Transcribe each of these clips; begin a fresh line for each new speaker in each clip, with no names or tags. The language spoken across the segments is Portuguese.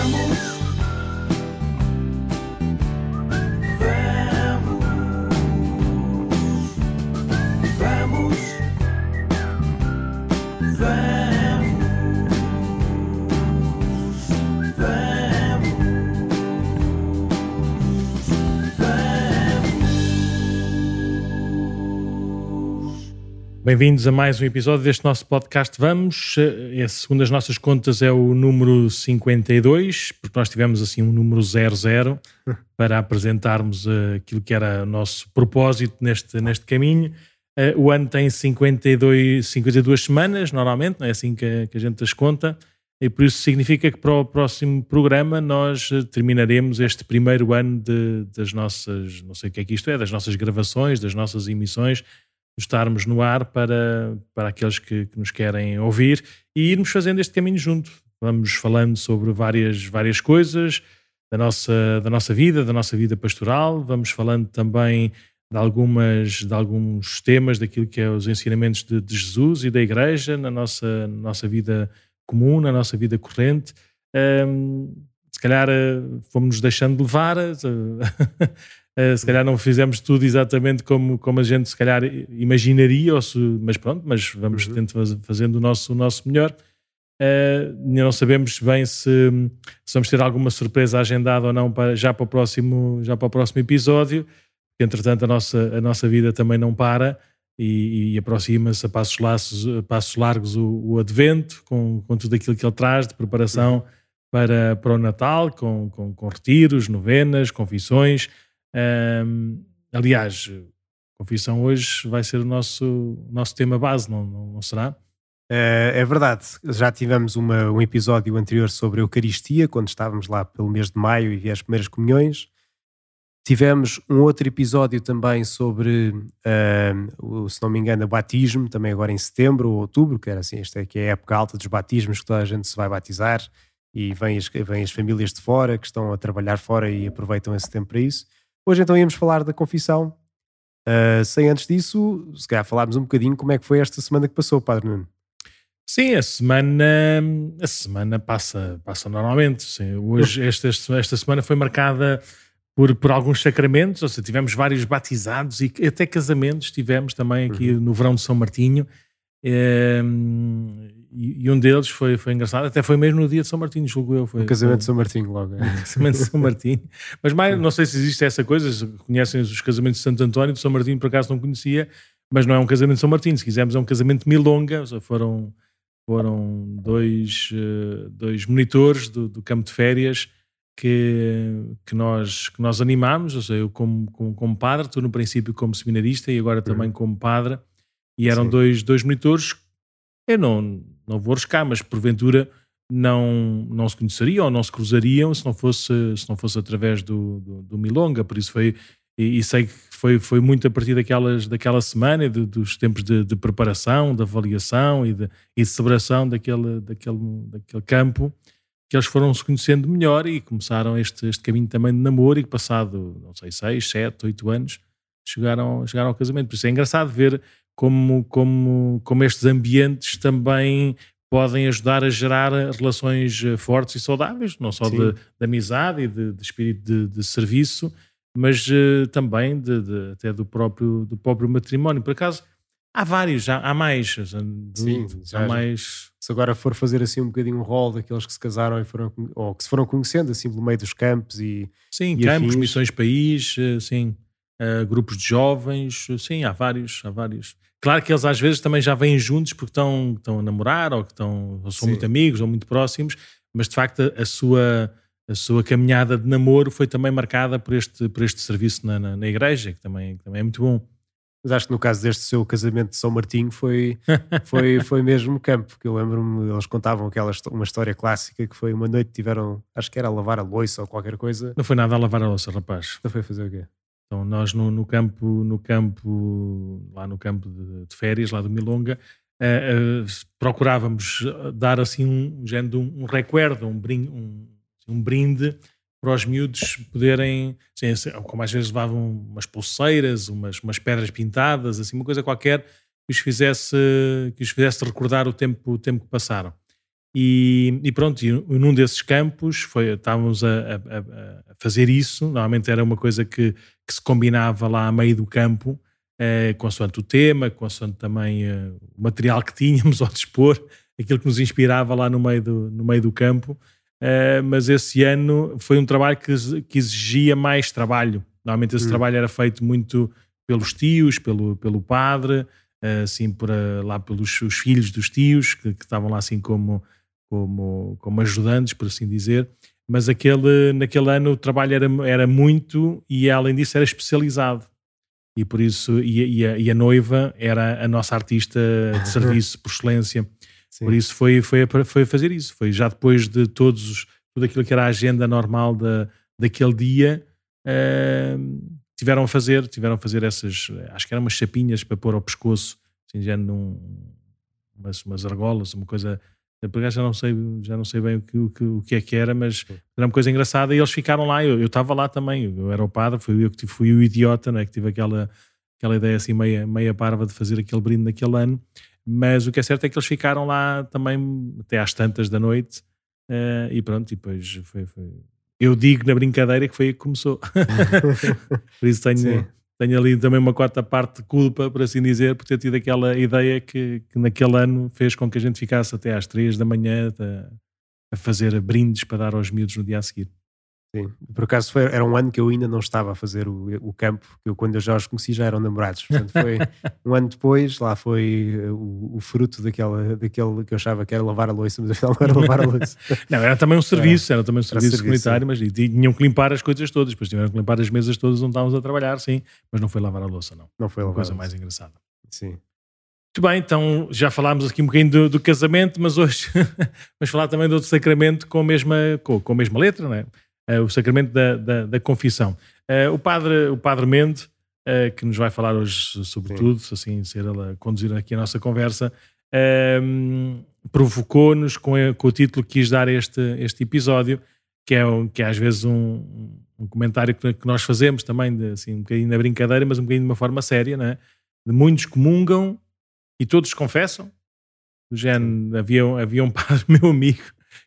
Diamonds. Bem-vindos a mais um episódio deste nosso podcast Vamos. Esse, segundo as nossas contas, é o número 52, porque nós tivemos assim um número 00 para apresentarmos uh, aquilo que era o nosso propósito neste, neste caminho. Uh, o ano tem 52, 52 semanas, normalmente, não é assim que, que a gente as conta, e por isso significa que para o próximo programa nós terminaremos este primeiro ano de, das nossas, não sei o que é que isto é, das nossas gravações, das nossas emissões estarmos no ar para, para aqueles que, que, nos querem ouvir e irmos fazendo este caminho junto. Vamos falando sobre várias, várias coisas da nossa, da nossa vida, da nossa vida pastoral, vamos falando também de, algumas, de alguns temas daquilo que é os ensinamentos de, de Jesus e da Igreja na nossa, na nossa vida comum, na nossa vida corrente. Um, se calhar eh, fomos-nos deixando levar, eh, Uh, se calhar não fizemos tudo exatamente como, como a gente se calhar imaginaria, se, mas pronto, mas vamos uhum. tentando fazendo o nosso, o nosso melhor. Uh, não sabemos bem se, se, vamos ter alguma surpresa agendada ou não para, já, para o próximo, já para o próximo episódio, entretanto a nossa, a nossa vida também não para e, e aproxima-se a passos, laços, a passos largos o, o, advento, com, com tudo aquilo que ele traz de preparação uhum. para, para o Natal, com, com, com retiros, novenas, confissões. Um, aliás, confissão hoje vai ser o nosso, nosso tema base, não, não, não será?
É, é verdade, já tivemos uma, um episódio anterior sobre a Eucaristia, quando estávamos lá pelo mês de maio e vi as primeiras comunhões. Tivemos um outro episódio também sobre, uh, se não me engano, o batismo, também agora em setembro ou outubro, que era assim, esta é que é a época alta dos batismos, que toda a gente se vai batizar e vêm as, vem as famílias de fora que estão a trabalhar fora e aproveitam esse tempo para isso. Hoje então íamos falar da confissão. Uh, sem antes disso, se calhar falarmos um bocadinho como é que foi esta semana que passou, Padre Nuno.
Sim, a semana, a semana passa, passa normalmente. Sim. Hoje, esta, esta semana foi marcada por, por alguns sacramentos, ou seja, tivemos vários batizados e até casamentos tivemos também aqui uhum. no verão de São Martinho. Um, e, e, um deles foi, foi engraçado, até foi mesmo no dia de São Martinho, julgo eu. Foi,
o casamento de São Martinho, logo. É.
casamento de São Martinho. Mas mais, não sei se existe essa coisa, conhecem os casamentos de Santo António, de São Martinho por acaso não conhecia, mas não é um casamento de São Martinho, se quisermos é um casamento de milonga, foram, foram dois, eh, dois monitores do, do campo de férias que, que, nós, que nós animámos, ou seja, eu como, como, como padre, tu no princípio como seminarista e agora também uhum. como padre, e eram dois, dois monitores, eu não não vou arriscar, mas porventura não, não se conheceriam ou não se cruzariam se não fosse, se não fosse através do, do, do Milonga, por isso foi, e, e, sei que foi, foi muito a partir daquelas, daquela semana, de, dos tempos de, de, preparação, de avaliação e de, e de celebração daquele, daquele, daquele campo, que eles foram se conhecendo melhor e começaram este, este caminho também de namoro e passado, não sei, seis, sete, oito anos, chegaram, chegaram ao casamento. Por isso é engraçado ver como, como, como estes ambientes também podem ajudar a gerar relações eh, fortes e saudáveis, não só de, de, amizade e de, de espírito de, de, serviço, mas uh, também de, até do próprio, do próprio matrimónio. Por acaso, há vários, há, há mais.
Sim, há mais. Se agora for fazer assim um bocadinho um rol daqueles que se casaram e foram, ou que se foram conhecendo assim pelo meio dos campos e.
Sim, e campos, afins. missões país, eh, sim. Uh, grupos de jovens, sim, há vários, há vários. Claro que eles às vezes também já vêm juntos porque estão, estão a namorar ou que estão, ou são Sim. muito amigos ou muito próximos, mas de facto a sua, a sua caminhada de namoro foi também marcada por este, por este serviço na, na, na igreja, que também, que também é muito bom.
Mas acho que no caso deste seu casamento de São Martinho foi, foi, foi mesmo campo, porque eu lembro-me, eles contavam aquela uma história clássica que foi uma noite tiveram, acho que era a lavar a louça ou qualquer coisa.
Não foi nada a lavar a louça, rapaz.
Não foi fazer o quê?
Então nós no, no campo, no campo, lá no campo de, de férias, lá do Milonga, uh, uh, procurávamos dar assim um, género, um, um recuerdo, um brinde, um, um brinde para os miúdos poderem, assim, como às vezes levavam umas pulseiras, umas, umas pedras pintadas, assim, uma coisa qualquer que os fizesse, que os fizesse recordar o tempo, o tempo que passaram. E, e, pronto, e num desses campos foi, estávamos a, a, a, fazer isso. Normalmente era uma coisa que, que se combinava lá a meio do campo, eh, consoante o tema, consoante também eh, o material que tínhamos ao dispor, aquilo que nos inspirava lá no meio do, no meio do campo. Eh, mas esse ano foi um trabalho que, que exigia mais trabalho. Normalmente esse hum. trabalho era feito muito pelos tios, pelo, pelo padre, eh, assim por, eh, lá pelos os filhos dos tios, que, que estavam lá assim como como, como ajudantes, por assim dizer, mas aquele, naquele ano o trabalho era, era muito e além disso era especializado. E por isso, e, e, a, e a, noiva era a nossa artista de serviço por excelência. Sim. Por isso foi, foi, foi fazer isso. Foi já depois de todos, tudo aquilo que era a agenda normal da, daquele dia, uh, tiveram a fazer, tiveram a fazer essas, acho que eram umas chapinhas para pôr ao pescoço, assim, já num, umas, umas argolas, uma coisa por já não sei, já não sei bem o que, o que, o que é que era, mas era uma coisa engraçada e eles ficaram lá. Eu estava lá também, eu era o padre, fui eu que fui o idiota, né, que tive aquela, aquela ideia assim meia, meia parva de fazer aquele brinde naquele ano. Mas o que é certo é que eles ficaram lá também até às tantas da noite uh, e pronto, e depois foi, foi, Eu digo na brincadeira que foi aí que começou. Por isso tenho. Sim tenho ali também uma quarta parte de culpa, por assim dizer, por ter tido aquela ideia que, que naquele ano fez com que a gente ficasse até às três da manhã a, a fazer brindes para dar aos miúdos no dia a seguir.
Sim, por acaso foi, era um ano que eu ainda não estava a fazer o, o campo, eu, quando eu já os conheci já eram namorados. Portanto, foi um ano depois, lá foi eh, o, o, fruto daquela, daquele que eu achava que era lavar a louça, mas afinal não era lavar a louça.
não, era também um serviço, era, era também um serviço, serviço comunitário, mas tinham que limpar as coisas todas, depois tiveram que limpar as mesas todas onde estávamos a trabalhar, sim, mas não foi lavar a louça, não.
Não foi lavar
coisa mais engraçada.
Sim.
Muito bem, então já falámos aqui um bocadinho do, do casamento, mas hoje vamos falar também do outro sacramento com a mesma, com, com a mesma letra, não é? Uh, o sacramento da, da, da confissão. Uh, o, padre, o padre Mende, uh, que nos vai falar hoje sobre tudo, assim ser ele a conduzir aqui a nossa conversa, provocou-nos com, com, o título que quis dar este, este episódio, que é, que é às vezes um, um comentário que, que, nós fazemos também, de, assim, um bocadinho na brincadeira, mas um bocadinho de uma forma séria, né? de muitos comungam e todos confessam. Do género, havia, havia um padre, meu amigo,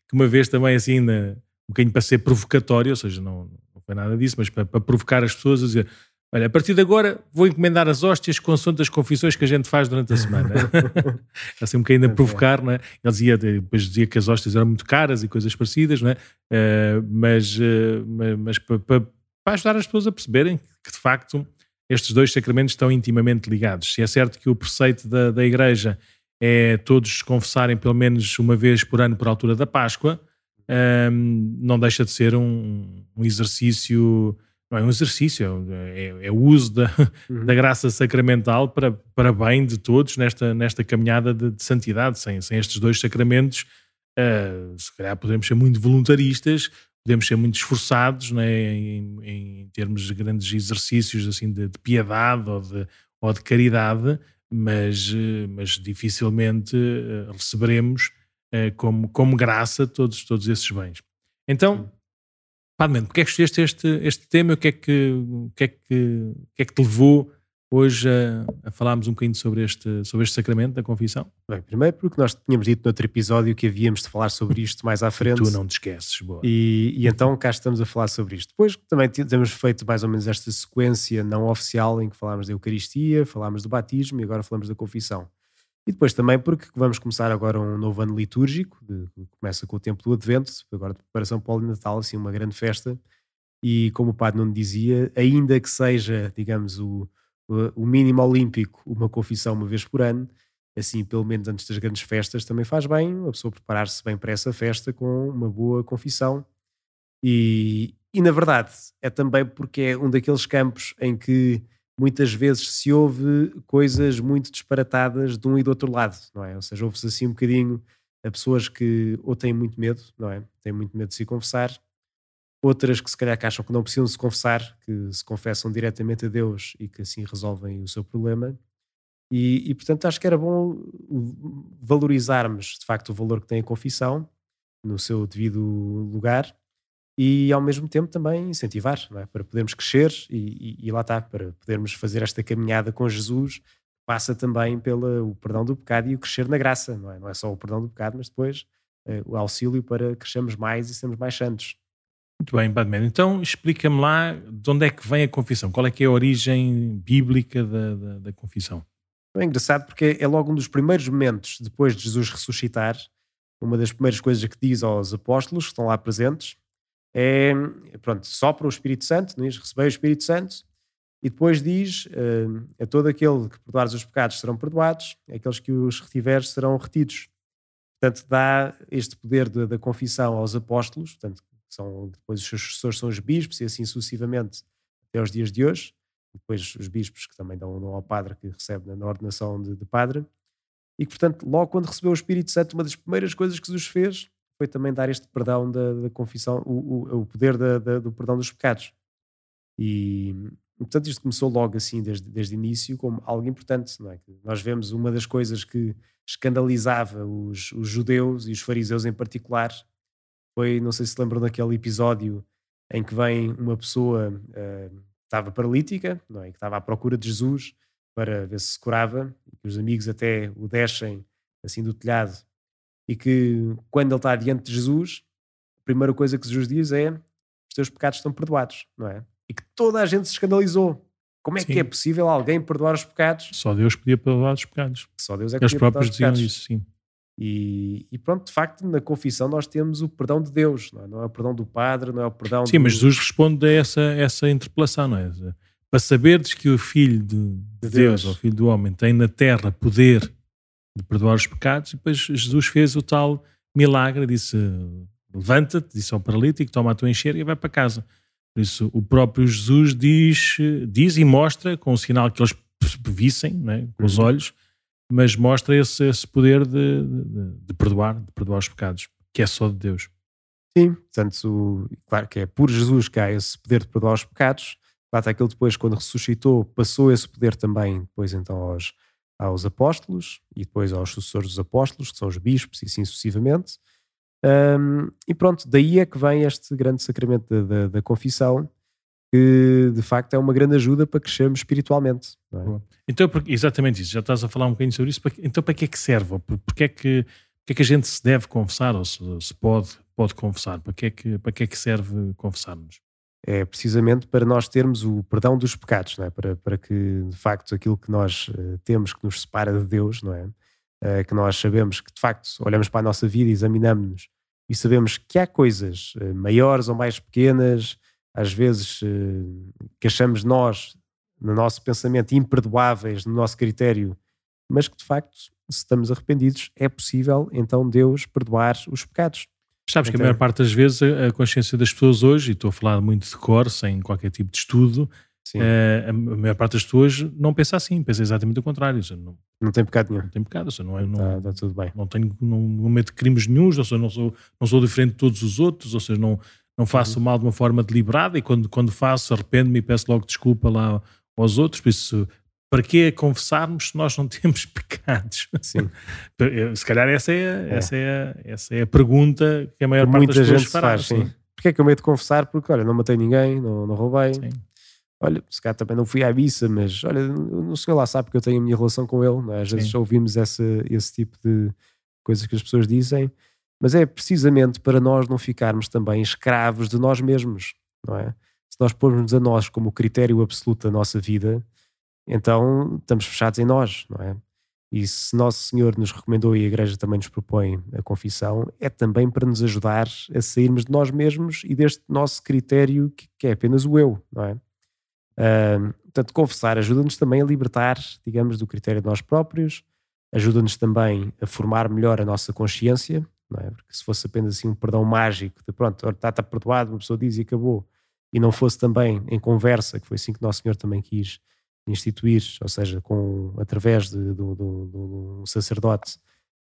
que uma vez também assim, na, um bocadinho para ser provocatório, ou seja, não, não foi nada disso, mas para, para, provocar as pessoas a dizer: Olha, a partir de agora vou encomendar as hóstias com as confissões que a gente faz durante a semana. assim um bocadinho a é. provocar, não é? Ele dizia, depois dizia que as hóstias eram muito caras e coisas parecidas, não é? Uh, mas, uh, mas, mas para, para, para ajudar as pessoas a perceberem que de facto estes dois sacramentos estão intimamente ligados. Se é certo que o preceito da, da Igreja é todos confessarem pelo menos uma vez por ano por altura da Páscoa, um, não deixa de ser um, um, exercício, não é um exercício, é, é o uso da, uhum. da graça sacramental para, para bem de todos nesta, nesta caminhada de, de santidade. Sem, sem estes dois sacramentos, uh, se calhar podemos ser muito voluntaristas, podemos ser muito esforçados né, em, em termos de grandes exercícios assim, de, de piedade ou de, ou de caridade, mas, mas dificilmente eh, receberemos como, como graça todos, todos esses bens. Então, Padre Mendes, porque é que escolheste este, este tema? O que, é que, o, que é que, o que é que te levou hoje a, a, falarmos um bocadinho sobre este, sobre este sacramento da confissão?
Bem, primeiro porque nós tínhamos dito no outro episódio que havíamos de falar sobre isto mais à frente.
tu não te esqueces, boa.
E, e, então cá estamos a falar sobre isto. Depois também temos feito mais ou menos esta sequência não oficial em que falámos da Eucaristia, falámos do batismo e agora falamos da confissão. E depois também porque vamos começar agora um novo ano litúrgico, começa com o tempo do Advento, agora de preparação para o Natal, assim, uma grande festa. E como o Padre não dizia, ainda que seja, digamos, o, o mínimo olímpico, uma confissão uma vez por ano, assim, pelo menos antes das grandes festas, também faz bem a pessoa preparar-se bem para essa festa com uma boa confissão. E, e na verdade, é também porque é um daqueles campos em que muitas vezes se ouve coisas muito disparatadas de um e do outro lado, não é? Ou seja, ouve-se assim um bocadinho a pessoas que ou têm muito medo, não é? Têm muito medo de se confessar, outras que se calhar que acham que não precisam se confessar, que se confessam diretamente a Deus e que assim resolvem o seu problema. E, e portanto acho que era bom valorizarmos de facto o valor que tem a confissão no seu devido lugar e ao mesmo tempo também incentivar é? para podermos crescer e, e, e, lá está, para podermos fazer esta caminhada com Jesus, passa também pelo perdão do pecado e o crescer na graça, não é? Não é só o perdão do pecado, mas depois o auxílio para crescermos mais e sermos mais santos.
Muito bem, Badman. Então explica-me lá de onde é que vem a confissão, qual é que é a origem bíblica da, da, da confissão.
É engraçado porque é logo um dos primeiros momentos depois de Jesus ressuscitar, uma das primeiras coisas que diz aos apóstolos que estão lá presentes é, pronto, sopra o Espírito Santo, diz, recebei o Espírito Santo, e depois diz, uh, a todo aquele que perdoares os pecados serão perdoados, aqueles que os retiveres serão retidos. Portanto, dá este poder da confissão aos apóstolos, portanto, são, depois os seus sucessores são os bispos e assim sucessivamente até os dias de hoje. Depois os bispos que também dão, dão ao padre que recebe na ordenação de, de, padre. E que, portanto, logo quando recebeu o Espírito Santo, uma das primeiras coisas que Jesus fez foi também dar este perdão da, da confissão, o, o, o poder da, da, do perdão dos pecados. E, portanto, isto começou logo assim, desde, desde o início, como algo importante. Não é? Nós vemos uma das coisas que escandalizava os, os judeus e os fariseus em particular foi, não sei se lembram daquele episódio em que vem uma pessoa uh, que estava paralítica, não é? que estava à procura de Jesus para ver se se curava, e os amigos até o deixem assim do telhado, e que quando ele está diante de Jesus, a primeira coisa que Jesus diz é: os teus pecados estão perdoados, não é? E que toda a gente se escandalizou. Como é sim. que é possível alguém perdoar os pecados?
Só Deus podia perdoar os pecados.
Só Deus é que
Eles próprios diziam isso, sim.
E, e, pronto, de facto, na confissão nós temos o perdão de Deus, não é, não é o perdão do Padre, não é o perdão.
Sim, do... mas Jesus responde a essa, essa interpelação, não é? Para saberes que o Filho de, de Deus, Deus, ou o Filho do Homem, tem na terra poder de perdoar os pecados, e depois Jesus fez o tal milagre, disse: Levanta-te, disse ao paralítico, toma a tua enxerga e vai para casa. Por isso, o próprio Jesus diz, diz e mostra, com o sinal que eles vissem, é? com os uhum. olhos, mas mostra esse, esse poder de, de, de, perdoar, de perdoar os pecados, que é só de Deus.
Sim, portanto, claro que é por Jesus que há esse poder de perdoar os pecados. Claro que ele depois, quando ressuscitou, passou esse poder também depois então aos, aos apóstolos e depois aos sucessores dos apóstolos, que são os bispos e assim sucessivamente. Um, e pronto, daí é que vem este grande sacramento da, da, da confissão, que de facto é uma grande ajuda para crescermos espiritualmente. É?
Então, exatamente isso, já estás a falar um bocadinho sobre isso. Então, para que é que serve? Porque é que, porque é que a gente se deve confessar ou se, se pode, pode confessar? Para que, é que, para que é que serve confessar-nos?
É precisamente para nós termos o perdão dos pecados, não é? para, para que de facto aquilo que nós uh, temos que nos separa de Deus, não é? Uh, que nós sabemos que de facto olhamos para a nossa vida, examinamos-nos e sabemos que há coisas uh, maiores ou mais pequenas, às vezes eh, que achamos nós, no nosso pensamento, imperdoáveis, no nosso critério, mas que de facto, se estamos arrependidos, é possível então Deus perdoar os pecados.
Sabes então, que a maior parte das vezes a consciência das pessoas hoje, e estou a falar muito de cor, sem qualquer tipo de estudo, Uh, a maior parte das pessoas não pensa assim, pensa exatamente o contrário. Seja, não,
não tem pecado nenhum.
Não tem pecado, seja, não, é, não,
tá, tá tudo bem.
Não tenho, não, não meto crimes nenhums, ou seja, não sou, não sou diferente de todos os outros, ou seja, não, não faço uhum. mal de uma forma deliberada e quando, quando faço arrependo-me e peço logo desculpa lá aos outros. Por isso, para que confessarmos se nós não temos pecados?
Sim.
se calhar essa é, é. Essa, é a, essa é a pergunta que a maior parte das pessoas. Faz, sim.
Porquê é que eu medo de confessar? Porque, olha, não matei ninguém, não, não roubei. Sim. Olha, se calhar também não fui à missa, mas olha, o senhor lá sabe que eu tenho a minha relação com ele. É? Às vezes ouvimos essa, esse tipo de coisas que as pessoas dizem mas é precisamente para nós não ficarmos também escravos de nós mesmos, não é? Se nós pormos a nós como critério absoluto da nossa vida, então estamos fechados em nós, não é? E se Nosso Senhor nos recomendou e a Igreja também nos propõe a confissão, é também para nos ajudar a sairmos de nós mesmos e deste nosso critério que, que é apenas o eu, não é? Uh, portanto, confessar ajuda-nos também a libertar, digamos, do critério de nós próprios, ajuda-nos também a formar melhor a nossa consciência, não é? Porque se fosse apenas assim um perdão mágico, de pronto, está, perdoado, uma pessoa diz e acabou, e não fosse também em conversa, que foi assim que Nosso Senhor também quis instituir, ou seja, com, através de, do, do, do sacerdote,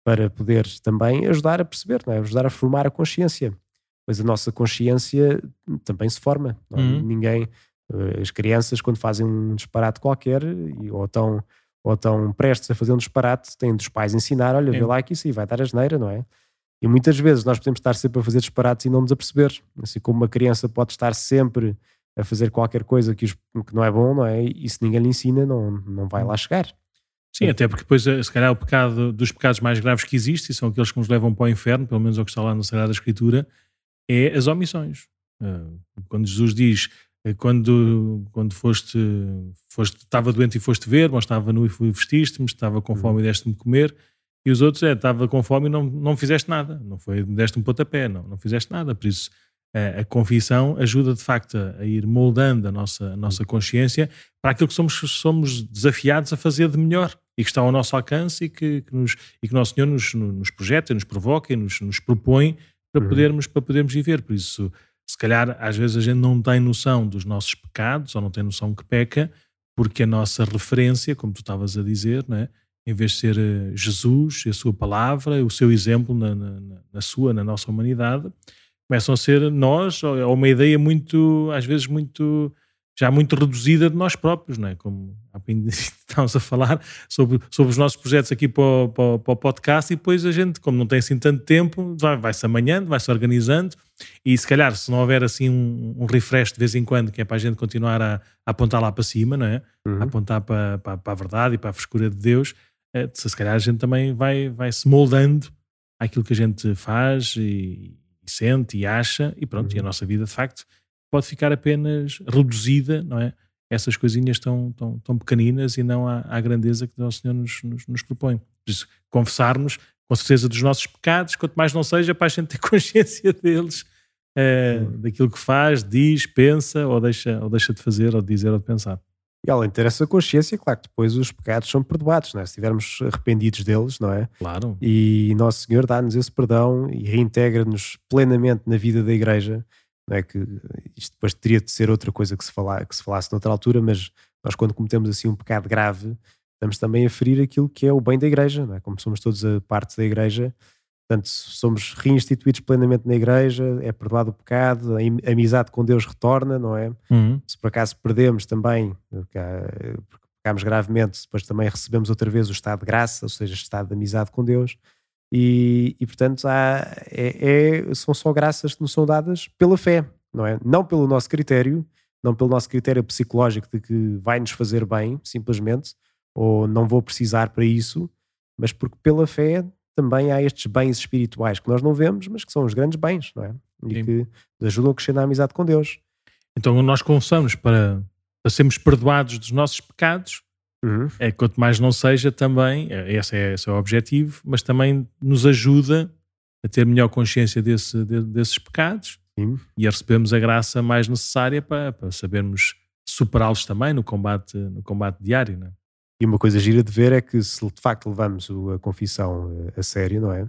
para poder também ajudar a perceber, não é? ajudar a formar a consciência. Pois a nossa consciência também se forma. É? Uhum. Ninguém, eh, as crianças, quando fazem um disparate qualquer, ou estão, ou estão prestes a fazer um disparate, têm dos pais ensinar: olha, vê lá que isso aí vai dar asneira, não é? E muitas vezes nós podemos estar sempre a fazer disparates e não nos aperceber. Assim como uma criança pode estar sempre a fazer qualquer coisa que, que não é bom, não é? E se ninguém lhe ensina, não, não vai lá chegar.
Sim, até porque depois, eh, se calhar, o pecado dos pecados mais graves que existem, são aqueles que nos levam para o inferno, pelo menos é o que está lá na Sagrada Escritura, é as omissões. Eh, quando Jesus diz, eh, quando, quando foste, foste, estava doente e foste ver, mas estava nu e vestiste-me, estava com fome e deste-me comer, e os outros, é, estava com fome e não, não fizeste nada, não foi, deste um pontapé, não, não fizeste nada, por isso a, confissão ajuda de facto a, ir moldando a nossa, a nossa consciência para aquilo que somos, somos desafiados a fazer de melhor e que está ao nosso alcance e que, que, nos, e que nosso Senhor nos, nos projeta, nos provoca e nos, nos propõe para, uhum. podermos, para podermos viver. Por isso, se calhar, às vezes a gente não tem noção dos nossos pecados ou não tem noção que peca, porque a nossa referência, como tu estavas a dizer, né, em vez de ser eh, Jesus, a sua palavra, o seu exemplo na, na, na sua, na nossa humanidade, começam a ser nós, ou uma ideia muito, às vezes, muito já muito reduzida de nós próprios, não é? Como estávamos a falar sobre, sobre os nossos projetos aqui para o, para, para o, podcast e depois a gente, como não tem assim tanto tempo, vai-se amanhando, vai-se organizando e se calhar se não houver assim um, um, refresh de vez em quando, que é para a gente continuar a, a apontar lá para cima, não é? Uhum. A apontar para, para, para, a verdade e para a frescura de Deus, é, se calhar a gente também vai, vai se moldando àquilo que a gente faz e sente e acha e pronto, uhum. e a uhum. nossa vida de facto pode ficar apenas reduzida, não é? Essas coisinhas tão, tão, tão pequeninas e não à, à grandeza que o Senhor nos, nos, nos propõe. Por isso, confessarmos com certeza dos nossos pecados, quanto mais não seja para a gente ter consciência deles, é, daquilo que faz, diz, pensa ou deixa, ou deixa de fazer, ou de dizer, ou de pensar.
E além de ter essa consciência, claro que depois os pecados são perdoados, não é? se estivermos arrependidos deles, não é?
Claro.
E Nosso Senhor dá-nos esse perdão e reintegra-nos plenamente na vida da Igreja não é que isto depois teria de ser outra coisa que se, falar, que se falasse noutra altura, mas nós quando cometemos assim um pecado grave, estamos também a ferir aquilo que é o bem da igreja, não é? como somos todos a parte da igreja, portanto somos reinstituídos plenamente na igreja, é perdoado o pecado, a amizade com Deus retorna, não é? Uhum. Se por acaso perdemos também, porque pecamos gravemente, depois também recebemos outra vez o estado de graça, ou seja, o estado de amizade com Deus, e, e portanto, há, é, é, são só graças que nos são dadas pela fé, não é? Não pelo nosso critério, não pelo nosso critério psicológico de que vai nos fazer bem, simplesmente, ou não vou precisar para isso, mas porque pela fé também há estes bens espirituais que nós não vemos, mas que são os grandes bens, não é? E Sim. que nos ajudam a crescer na amizade com Deus.
Então nós confessamos para, para sermos perdoados dos nossos pecados Uhum. É, quanto mais não seja, também, é, esse é, esse é o objetivo, mas também nos ajuda a ter melhor consciência desse, de, desses pecados Sim. e a recebermos a graça mais necessária para, para sabermos superá-los também no combate, no combate diário. Não é?
E uma coisa gira de ver é que se de facto levamos a confissão eh, a sério, não é?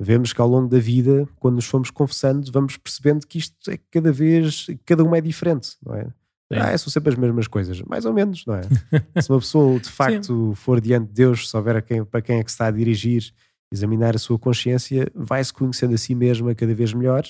Vemos que ao longo da vida, quando nos fomos confessando, vamos percebendo que isto é cada vez, cada uma é diferente, não é? Ah, são sempre as mesmas coisas, mais ou menos, não é? se uma pessoa de facto for diante de Deus, souber quem, para quem é que se está a dirigir, examinar a sua consciência, vai-se conhecendo a si mesma cada vez melhor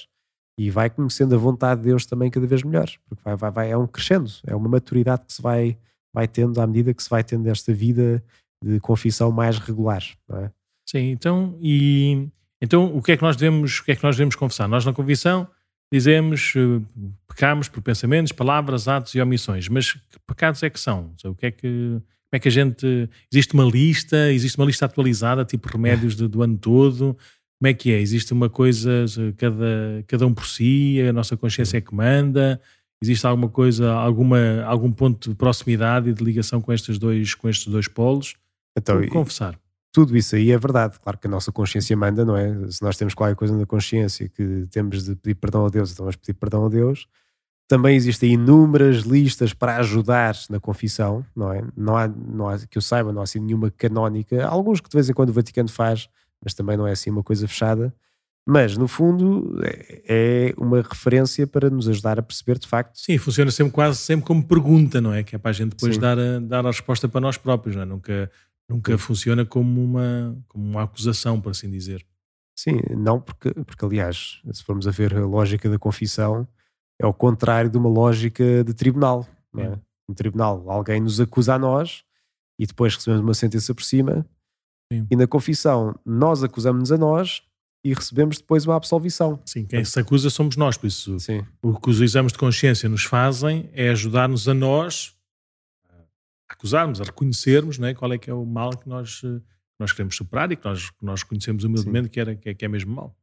e vai conhecendo a vontade de Deus também cada vez melhor, porque vai, vai, vai, é um crescendo, é uma maturidade que se vai, vai tendo à medida que se vai tendo esta vida de confissão mais regular, é?
Sim, então, e, então o que é que nós devemos, o que é que nós devemos confessar? Nós na confissão dizemos, eh, pecamos por pensamentos, palavras, atos e omissões, mas que pecados é que são? O que é que, como é que a gente. Existe uma lista, existe uma lista atualizada, tipo remédios de, do ano todo? Como é que é? Existe uma coisa, cada, cada um por si, a nossa consciência é que manda? Existe alguma coisa, alguma, algum ponto de proximidade e de ligação com estes dois, com estes dois polos? Então, confessar
tudo isso aí é verdade. Claro que a nossa consciência manda, não é? Se nós temos qualquer coisa na consciência que temos de pedir perdão a Deus, então vamos pedir perdão a Deus. Também existem inúmeras listas para ajudar na confissão, não é? Não há, não há, que eu saiba, não há assim nenhuma canónica. Há alguns que de vez em quando o Vaticano faz, mas também não é assim uma coisa fechada. Mas, no fundo, é, é uma referência para nos ajudar a perceber de facto.
Sim, funciona sempre quase sempre como pergunta, não é? Que é para a gente depois dar a, dar a resposta para nós próprios, não é? Nunca Nunca funciona como uma, como uma acusação, por assim dizer.
Sim, não, porque, porque aliás, se formos a ver a lógica da confissão, é o contrário de uma lógica de tribunal. Não é? Um tribunal, alguém nos acusa a nós e depois recebemos uma sentença por cima. Sim. E na confissão, nós acusamos-nos a nós e recebemos depois uma absolvição.
Sim, quem se acusa somos nós, por isso Sim. o que os exames de consciência nos fazem é ajudar-nos a nós acusarmos, a reconhecermos não é? qual é que é o mal que nós, eh, nós queremos superar e que nós, que nós reconhecemos humildemente que, era, que, é, que é mesmo mal.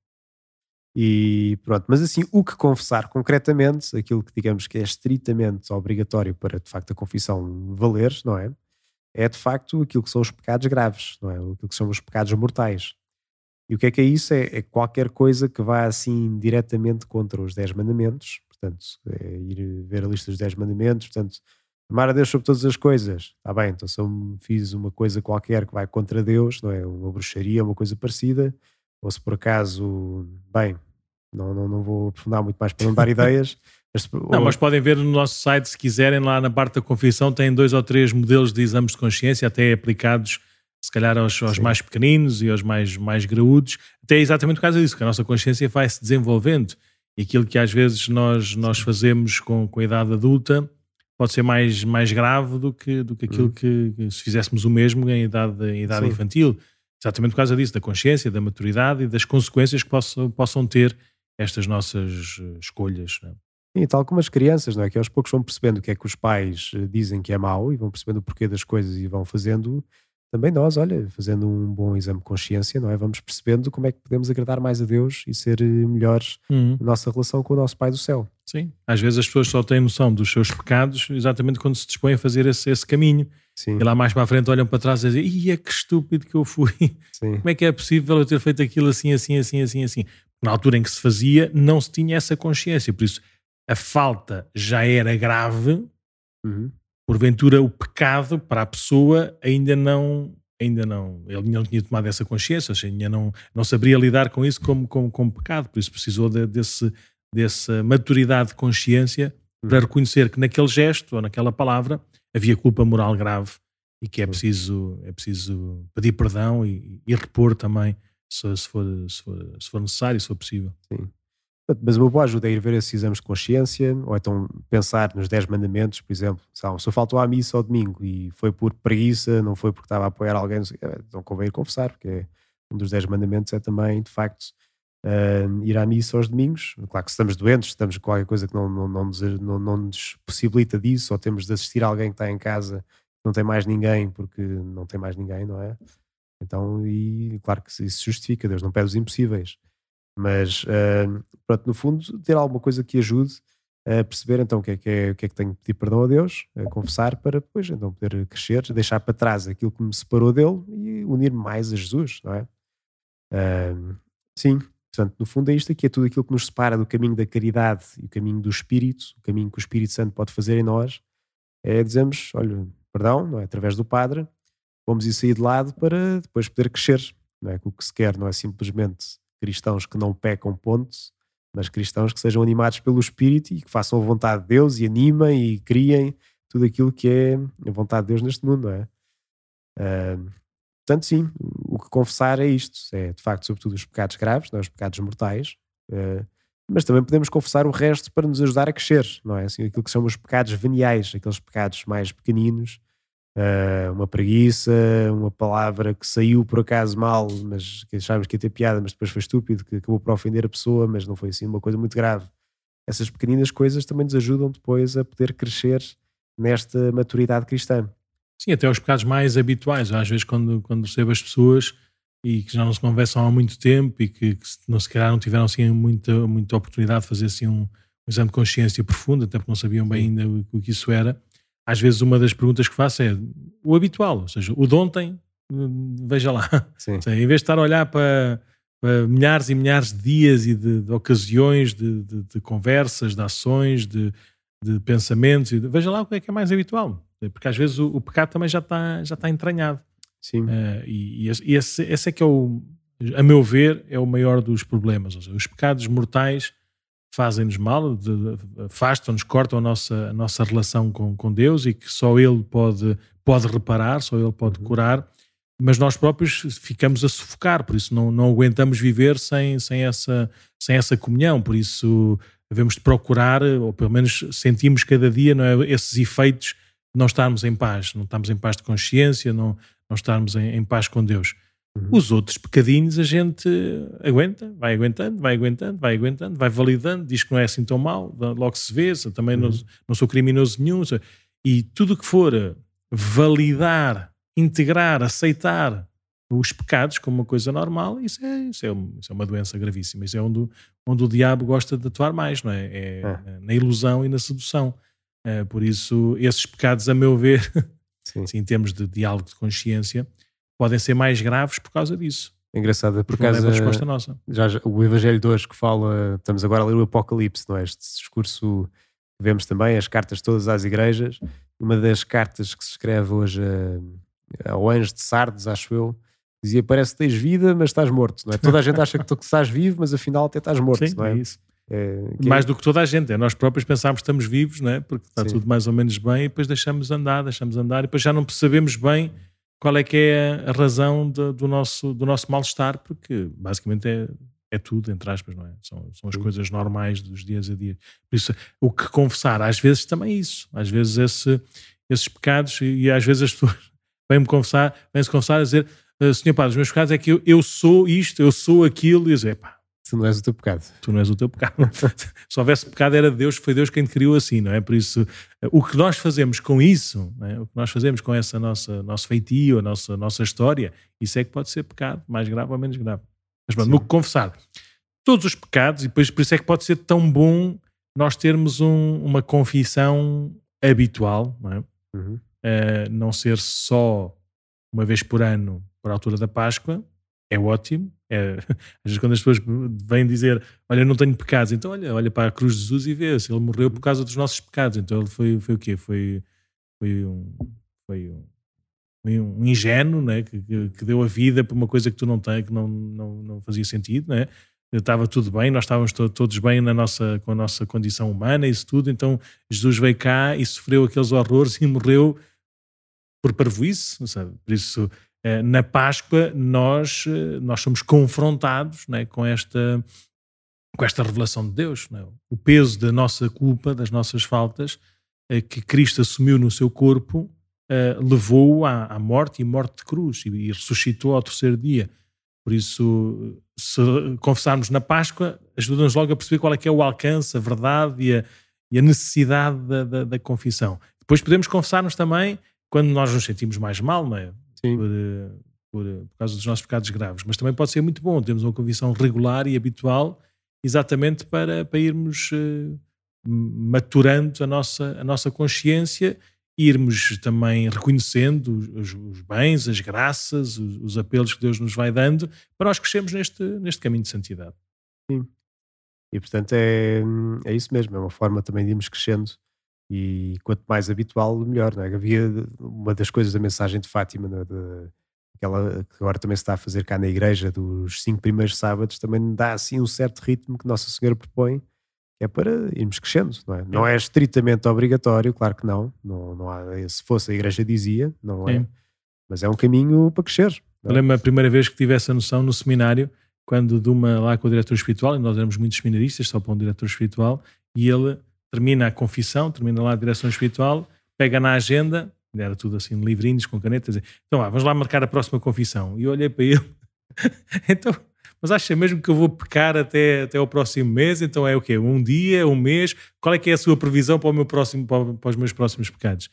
E pronto, mas assim, o que confessar concretamente, aquilo que digamos que é estritamente obrigatório para de facto a confissão valer, não é? É de facto aquilo que são os pecados graves, não é? Aquilo que são os pecados mortais. E o que é que é isso? É, é qualquer coisa que vá assim diretamente contra os 10 mandamentos, portanto, é ir ver a lista dos 10 mandamentos, portanto, amar a Deus sobre todas as coisas, está bem, então se eu fiz uma coisa qualquer que vai contra Deus, não é? Uma bruxaria, uma coisa parecida, ou se por acaso, bem, não, não, não vou aprofundar muito mais para não dar ideias.
Mas, não, ou... mas podem ver no nosso site, se quiserem, lá na parte da confissão, tem dois ou três modelos de exames de consciência, até aplicados se calhar aos, aos mais pequeninos e aos mais, mais graúdos, até exatamente por causa disso, que a nossa consciência vai se desenvolvendo e aquilo que às vezes nós, nós fazemos com, com a idade adulta pode ser mais, mais grave do que, do que aquilo hum. que, que, se fizéssemos o mesmo em idade, em idade infantil. Exatamente por causa disso, da consciência, da maturidade e das consequências que possam, possam ter estas nossas eh, escolhas. Não
é? E tal como as crianças, não é? Que aos poucos vão percebendo o que é que os pais eh, dizem que é mau e vão percebendo o porquê das coisas e vão fazendo também nós, olha, fazendo um bom exame de consciência, não é? Vamos percebendo como é que podemos agradar mais a Deus e ser eh, melhores uhum. na nossa relação com o nosso Pai do céu.
Sim, às vezes as pessoas só têm noção dos seus pecados exatamente quando se dispõem a fazer esse, esse caminho. Sim. E lá mais para a frente olham para trás e dizem: Ia que estúpido que eu fui! Sim. Como é que é possível eu ter feito aquilo assim, assim, assim, assim, assim? Na altura em que se fazia, não se tinha essa consciência, por isso a falta já era grave. Uhum porventura o pecado para a pessoa ainda não ainda não ele não tinha tomado essa consciência ainda não não saberia lidar com isso como como, como pecado por isso precisou de, desse dessa maturidade de consciência para reconhecer que naquele gesto ou naquela palavra havia culpa moral grave e que é preciso é preciso pedir perdão e, e repor também se, se, for, se, for, se for necessário se for possível.
Sim. Mas uma boa ajuda é ir ver esses exames de consciência, ou então pensar nos 10 mandamentos, por exemplo. Se pessoa faltou à missa ao domingo e foi por preguiça, não foi porque estava a apoiar alguém, então convém ir confessar, porque é, um dos 10 mandamentos é também, de facto, uh, ir à missa aos domingos. Claro que se estamos doentes, estamos com qualquer coisa que não, não, não, nos, não, não nos possibilita disso, ou temos de assistir a alguém que está em casa, não tem mais ninguém, porque não tem mais ninguém, não é? Então, e claro que isso justifica, Deus não pede os impossíveis. Mas, uh, pronto, no fundo, ter alguma coisa que ajude a perceber então o que é que, é, o que, é que tenho que pedir perdão a Deus, a confessar, para depois então poder crescer, deixar para trás aquilo que me separou dele e unir-me mais a Jesus, não é? Uh, sim, portanto, no fundo é isto aqui, é tudo aquilo que nos separa do caminho da caridade e o caminho do Espírito, o caminho que o Espírito Santo pode fazer em nós, é dizermos, olha, perdão, não é? Através do Padre, vamos ir sair de lado para depois poder crescer, não é? O que se quer não é simplesmente cristãos que não pecam, ponto, mas cristãos que sejam animados pelo Espírito e que façam a vontade de Deus e animem e criem tudo aquilo que é a vontade de Deus neste mundo, não é? Uh, portanto, sim, o que confessar é isto, é de facto, sobretudo os pecados graves, não é? os pecados mortais, uh, mas também podemos confessar o resto para nos ajudar a crescer, não é? Assim, aquilo que são os pecados veniais, aqueles pecados mais pequeninos, uh, uma preguiça, uma palavra que saiu por acaso mal, mas que achámos que ia ter piada, mas depois foi estúpido, que acabou por ofender a pessoa, mas não foi assim uma coisa muito grave. Essas pequeninas coisas também nos ajudam depois a poder crescer nesta maturidade cristã.
Sim, até os pecados mais habituais. Às vezes, quando, quando recebo as pessoas e que já não se conversam há muito tempo e que, que não, se calhar não tiveram assim, muita, muita oportunidade de fazer assim, um, um exame de consciência profundo, até porque não sabiam bem ainda o, o que isso era às vezes uma das perguntas que faço é o habitual, ou seja, o de ontem, veja lá. Seja, em vez de estar a olhar para, para, milhares e milhares de dias e de, de ocasiões, de, de, de, conversas, de ações, de, pensamentos, veja lá o que é que é mais habitual. Porque às vezes o, o pecado também já está, já está entranhado.
Sim. Uh,
e, e esse, esse é que é o, a meu ver, é o maior dos problemas. Seja, os pecados mortais fazem-nos mal, afastam-nos, cortam a nossa, a nossa relação com, com Deus e que só Ele pode, pode reparar, só Ele pode uhum. curar, mas nós próprios ficamos a sufocar, por isso não, não aguentamos viver sem, sem, essa, sem essa comunhão, por isso devemos de procurar, ou pelo menos sentimos cada dia não é, esses efeitos de não estarmos em paz, não estamos em paz de consciência, não, não estarmos em, em paz com Deus. Uhum. Os outros pecadinhos a gente aguenta, vai aguentando, vai aguentando, vai aguentando, vai validando, diz que não é assim tão mal, logo se vê, também uhum. não, não, sou criminoso nenhum. E tudo que for validar, integrar, aceitar os pecados como uma coisa normal, isso é, isso é, isso é uma doença gravíssima. Isso é onde, onde o diabo gosta de atuar mais, não é? É, é. na ilusão e na sedução. É, por isso, esses pecados, a meu ver, assim, em termos de diálogo de consciência, podem ser mais graves por causa disso.
É engraçado, por causa
da resposta nossa.
Já, o Evangelho de hoje que fala, estamos agora a ler o Apocalipse, não é? Este discurso vemos também, as cartas todas às igrejas. Uma das cartas que se escreve hoje a, ao anjo de Sardes, acho eu, dizia: Parece que tens vida, mas estás morto, não é? Toda a gente acha que tu que estás vivo, mas afinal até estás morto,
Sim,
não é?
é isso. É, mais é... do que toda a gente, é nós próprios pensamos que estamos vivos, não é? porque está Sim. tudo mais ou menos bem, e depois deixamos andar, deixamos andar, e depois já não percebemos bem qual é que é a razão de, do nosso, do nosso mal-estar, porque basicamente é, é tudo, entre aspas, não é? São, são as coisas normais dos dias a dia. Por isso, o que confessar, às vezes também é isso, às vezes esse, esses pecados, e, e às vezes as pessoas vêm-me confessar, vêm-se confessar a dizer ah, Senhor Padre, os meus pecados é que eu, eu sou isto, eu sou aquilo, e dizer, pá,
Tu não és o teu pecado.
Tu não és o teu pecado. Se houvesse pecado era Deus, foi Deus quem te criou assim, não é? Por isso, o que nós fazemos com isso, é? o que nós fazemos com essa nossa nosso feitio, a nossa, nossa história, isso é que pode ser pecado, mais grave ou menos grave. Mas pronto, no que confessar, todos os pecados, e depois por isso é que pode ser tão bom nós termos um, uma confissão habitual, não é? Uhum. Uh, não ser só uma vez por ano, por altura da Páscoa, é ótimo. É, às vezes quando as pessoas vêm dizer olha, não tenho pecados, então olha, olha para a cruz de Jesus e vê se ele morreu por causa dos nossos pecados. Então ele foi, foi o quê? Foi, foi um, foi um, foi um ingênuo né? Que, que, deu a vida por uma coisa que tu não tens, que não, não, não fazia sentido, né? estava tudo bem, nós estávamos to todos bem na nossa, com a nossa condição humana, isso tudo. Então Jesus veio cá e sofreu aqueles horrores e morreu por parvoíce, sabe? Por isso na Páscoa nós, eh, nós somos confrontados né, com, esta, com esta revelação de Deus. Né? O peso da nossa culpa, das nossas faltas, eh, que Cristo assumiu no seu corpo, levou-o à, à, morte e morte de cruz e, e ressuscitou ao terceiro dia. Por isso, se confessarmos na Páscoa, ajuda-nos logo a perceber qual é que é o alcance, a verdade e a, e a necessidade da, da, da confissão. Depois podemos confessar-nos também quando nós nos sentimos mais mal, não é? Por, eh, por, eh, por, causa dos nossos pecados graves. Mas também pode ser muito bom termos uma convicção regular e habitual, exatamente para, para irmos uh, maturando a nossa, a nossa consciência irmos também reconhecendo os, os bens, as graças, os, os, apelos que Deus nos vai dando para nós crescermos neste, neste caminho de santidade.
Sim. E portanto é, é isso mesmo, é uma forma também de irmos crescendo e quanto mais habitual, melhor. Não é? Havia uma das coisas da mensagem de Fátima, é? de, aquela que agora também se está a fazer cá na igreja, dos cinco primeiros sábados, também dá assim um certo ritmo que Nossa Senhora propõe, que é para irmos crescendo. Não é, não é estritamente obrigatório, claro que não. não, não há, se fosse a igreja dizia, não é. Mas é um caminho para crescer.
É? Eu lembro a primeira vez que tive essa noção no seminário, quando de uma lá com o diretor espiritual, e nós éramos muitos seminaristas, só para um diretor espiritual, e ele termina a confissão, termina lá a direção espiritual, pega na agenda, era tudo assim, livrinhos com canetas, então ah, vamos lá marcar a próxima confissão. E olhei para ele, então, mas acha mesmo que eu vou pecar até, até o próximo mês? Então é o quê? Um dia, um mês? Qual é que é a sua previsão para, o meu próximo, para, os meus próximos pecados?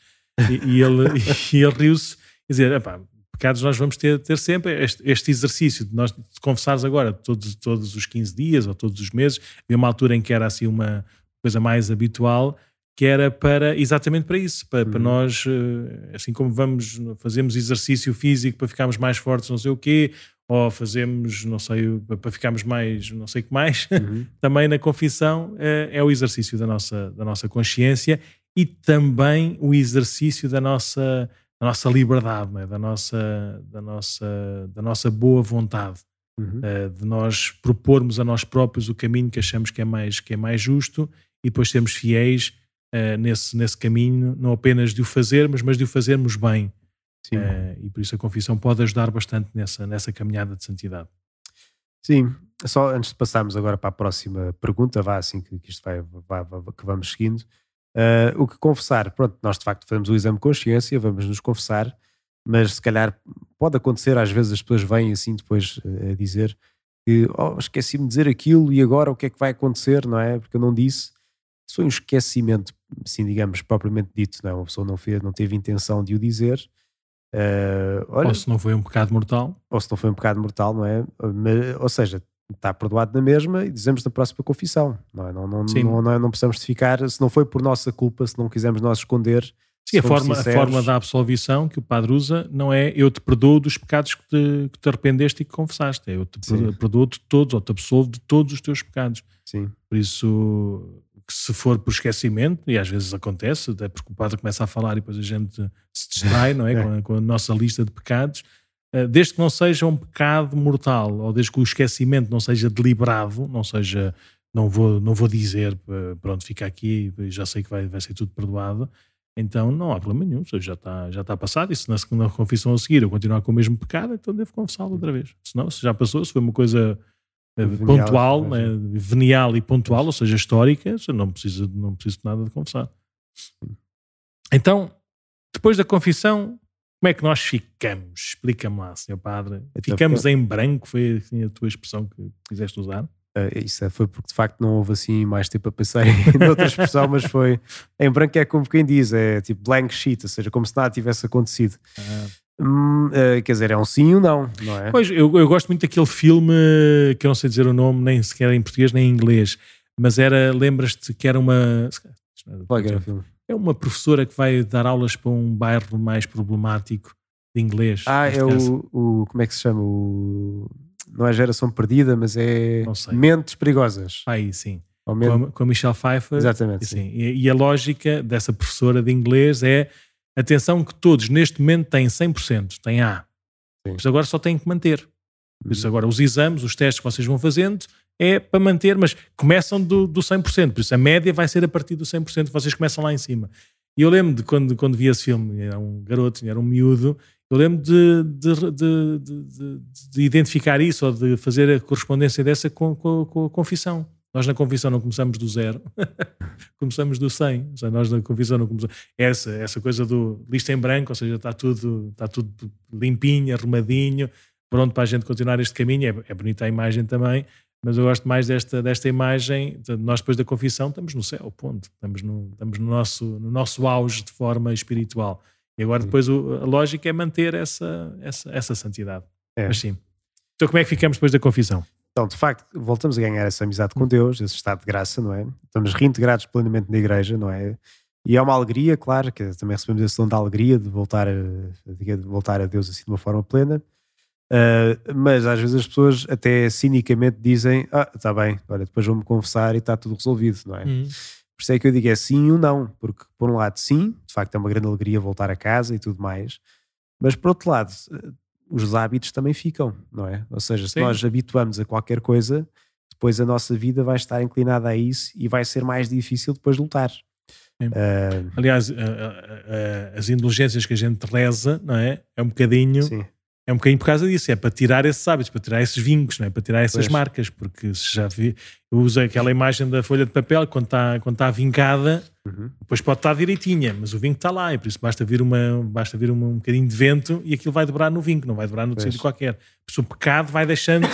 E, e ele, e ele riu-se, dizer, epá, pecados nós vamos ter, ter sempre este, este, exercício de nós de confessares agora todos, todos os 15 dias ou todos os meses. Havia uma altura em que era assim uma, coisa mais habitual, que era para exatamente para isso, para, uhum. para, nós, eh, assim como vamos, fazemos exercício físico para ficarmos mais fortes, não sei o quê, ou fazemos, não sei, para ficarmos mais, não sei o que mais, uhum. também na confissão é, é, o exercício da nossa, da nossa consciência e também o exercício da nossa, da nossa liberdade, é? da, nossa, da, nossa, da nossa boa vontade. Uhum. Uh, de nós propormos a nós próprios o caminho que achamos que é mais, que é mais justo e depois sermos fiéis uh, nesse, nesse caminho, não apenas de o fazermos, mas de o fazermos bem. Uh, e por isso a confissão pode ajudar bastante nessa, nessa caminhada de santidade.
Sim, só antes de passarmos agora para a próxima pergunta, vá assim que, que isto vai, vai, vai, que vamos seguindo. Uh, o que confessar, pronto, nós de facto fazemos o exame de consciência, vamos nos confessar, mas se calhar pode acontecer, às vezes as pessoas vêm assim depois a dizer que oh, esqueci-me de dizer aquilo e agora o que é que vai acontecer, não é? Porque eu não disse foi um esquecimento assim, digamos, propriamente dito, não é? Uma pessoa não, fez, não teve intenção de o dizer. Uh, olha,
ou se não foi um pecado mortal.
Ou se não foi um pecado mortal, não é? Mas, ou seja, está perdoado na mesma e dizemos na próxima confissão, não é? Não, não, não, não, não precisamos de ficar, se não foi por nossa culpa, se não quisermos nós esconder.
Sim, a forma, a forma da absolvição que o padre usa não é eu te perdoo dos pecados que te, que te arrependeste e que confessaste, é eu te Sim. perdoo de todos ou te absolvo de todos os teus pecados.
Sim.
Por isso, se for por esquecimento, e às vezes acontece, até porque o padre começa a falar e depois a gente se distrai não é? é. Com, a, com a nossa lista de pecados, eh, desde que não seja um pecado mortal, ou desde que o esquecimento não seja deliberado, não seja, não vou, não vou dizer, eh, pronto, fica aqui, já sei que vai, vai ser tudo perdoado, então não há problema nenhum, já está, já está passado, e se na segunda confissão a seguir eu continuar com o mesmo pecado, então devo confessá-lo outra vez. Se não, se já passou, se foi uma coisa venial, pontual, né, venial e pontual, ou seja, histórica, não preciso, não preciso de nada de confessar. Então, depois da confissão, como é que nós ficamos? Explica-me lá, senhor padre. Então, ficamos em branco, foi assim a tua expressão que quiseste usar?
Uh, isso é, foi porque de facto não houve assim mais tempo a pensar em outra expressão, mas foi em branco é como quem diz, é tipo blank sheet, ou seja, como se nada tivesse acontecido. Ah. Hum, uh, quer dizer, é um sim ou não, não é?
Pois, eu, eu gosto muito daquele filme que eu não sei dizer o nome, nem sequer em português nem em inglês, mas era, lembras-te que era uma.
Qual era o filme?
É uma professora que vai dar aulas para um bairro mais problemático de inglês.
Ah, é o, o, Como é que se chama? O, não é Geração Perdida, mas é. Mentes Perigosas.
Aí, sim. Com a, com a Michelle Pfeiffer.
Exatamente.
Sim. E, e, a lógica dessa professora de inglês é: atenção, que todos neste momento têm 100%, têm A. Sim. Mas agora só têm que manter. Por isso, uhum. agora, os exames, os testes que vocês vão fazendo, é para manter, mas começam do, do 100%, por isso a média vai ser a partir do 100%, vocês começam lá em cima. E eu lembro de quando, quando vi esse filme, era um garoto, era um miúdo, eu lembro de, de, de, de, identificar isso ou de fazer a correspondência dessa com, com, com, a confissão. Nós na confissão não começamos do zero, começamos do 100. Ou seja, nós na confissão não começamos. Essa, essa coisa do lista em branco, ou seja, está tudo, está tudo limpinho, arrumadinho, pronto para a gente continuar este caminho. É, é bonita a imagem também, mas eu gosto mais desta, desta imagem. Nós, depois da confissão, estamos no céu, ponto. Estamos no, estamos no, nosso, no nosso auge de forma espiritual. E agora, depois, o, a lógica é manter essa, essa, essa santidade. É. Mas sim. Então, como é que ficamos depois da confissão?
Então, de facto, voltamos a ganhar essa amizade com Deus, esse estado de graça, não é? Estamos reintegrados plenamente na igreja, não é? E é uma alegria, claro, que também recebemos esse dom da alegria de voltar a, de voltar a Deus assim de uma forma plena. Uh, mas às vezes as pessoas até cinicamente dizem: Ah, está bem, olha, depois vou-me confessar e está tudo resolvido, não é? Uhum. Por isso é que eu digo é sim ou não, porque por um lado, sim, de facto é uma grande alegria voltar a casa e tudo mais, mas por outro lado, os hábitos também ficam, não é? Ou seja, se sim. nós habituamos a qualquer coisa, depois a nossa vida vai estar inclinada a isso e vai ser mais difícil depois lutar.
Uh, Aliás, as indulgências que a gente reza, não é? É um bocadinho. Sim é um bocadinho por causa disso, é para tirar esses hábitos, para tirar esses vincos, não é? para tirar essas pois. marcas, porque se já vi, eu uso aquela imagem da folha de papel quando está, quando está vincada, uhum. depois pode estar direitinha, mas o vinco está lá, e por isso basta vir, uma, basta vir uma, um bocadinho de vento e aquilo vai dobrar no vinco, não vai dobrar no sítio qualquer. Por isso o pecado vai deixando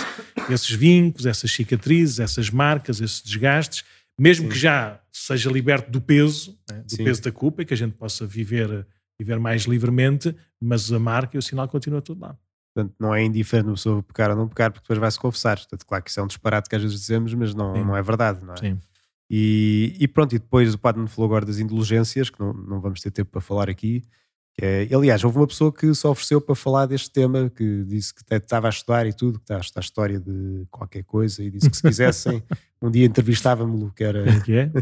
esses vincos, essas cicatrizes, essas marcas, esses desgastes, mesmo Sim. que já seja liberto do peso, né? do Sim. peso da culpa, e que a gente possa viver viver mais livremente, mas a marca e o sinal continua tudo lá.
Portanto, não é indiferente uma pessoa pecar ou não pecar, porque depois vai-se confessar. Portanto, claro que isso é um disparate que às vezes dizemos, mas não, não é verdade, não é?
Sim.
E, e pronto, e depois o padre me falou agora das indulgências, que não, não vamos ter tempo para falar aqui. É, aliás, houve uma pessoa que se ofereceu para falar deste tema, que disse que estava a estudar e tudo, que está a estudar história de qualquer coisa, e disse que se quisessem, um dia entrevistava-me-lo, que era.
Que é?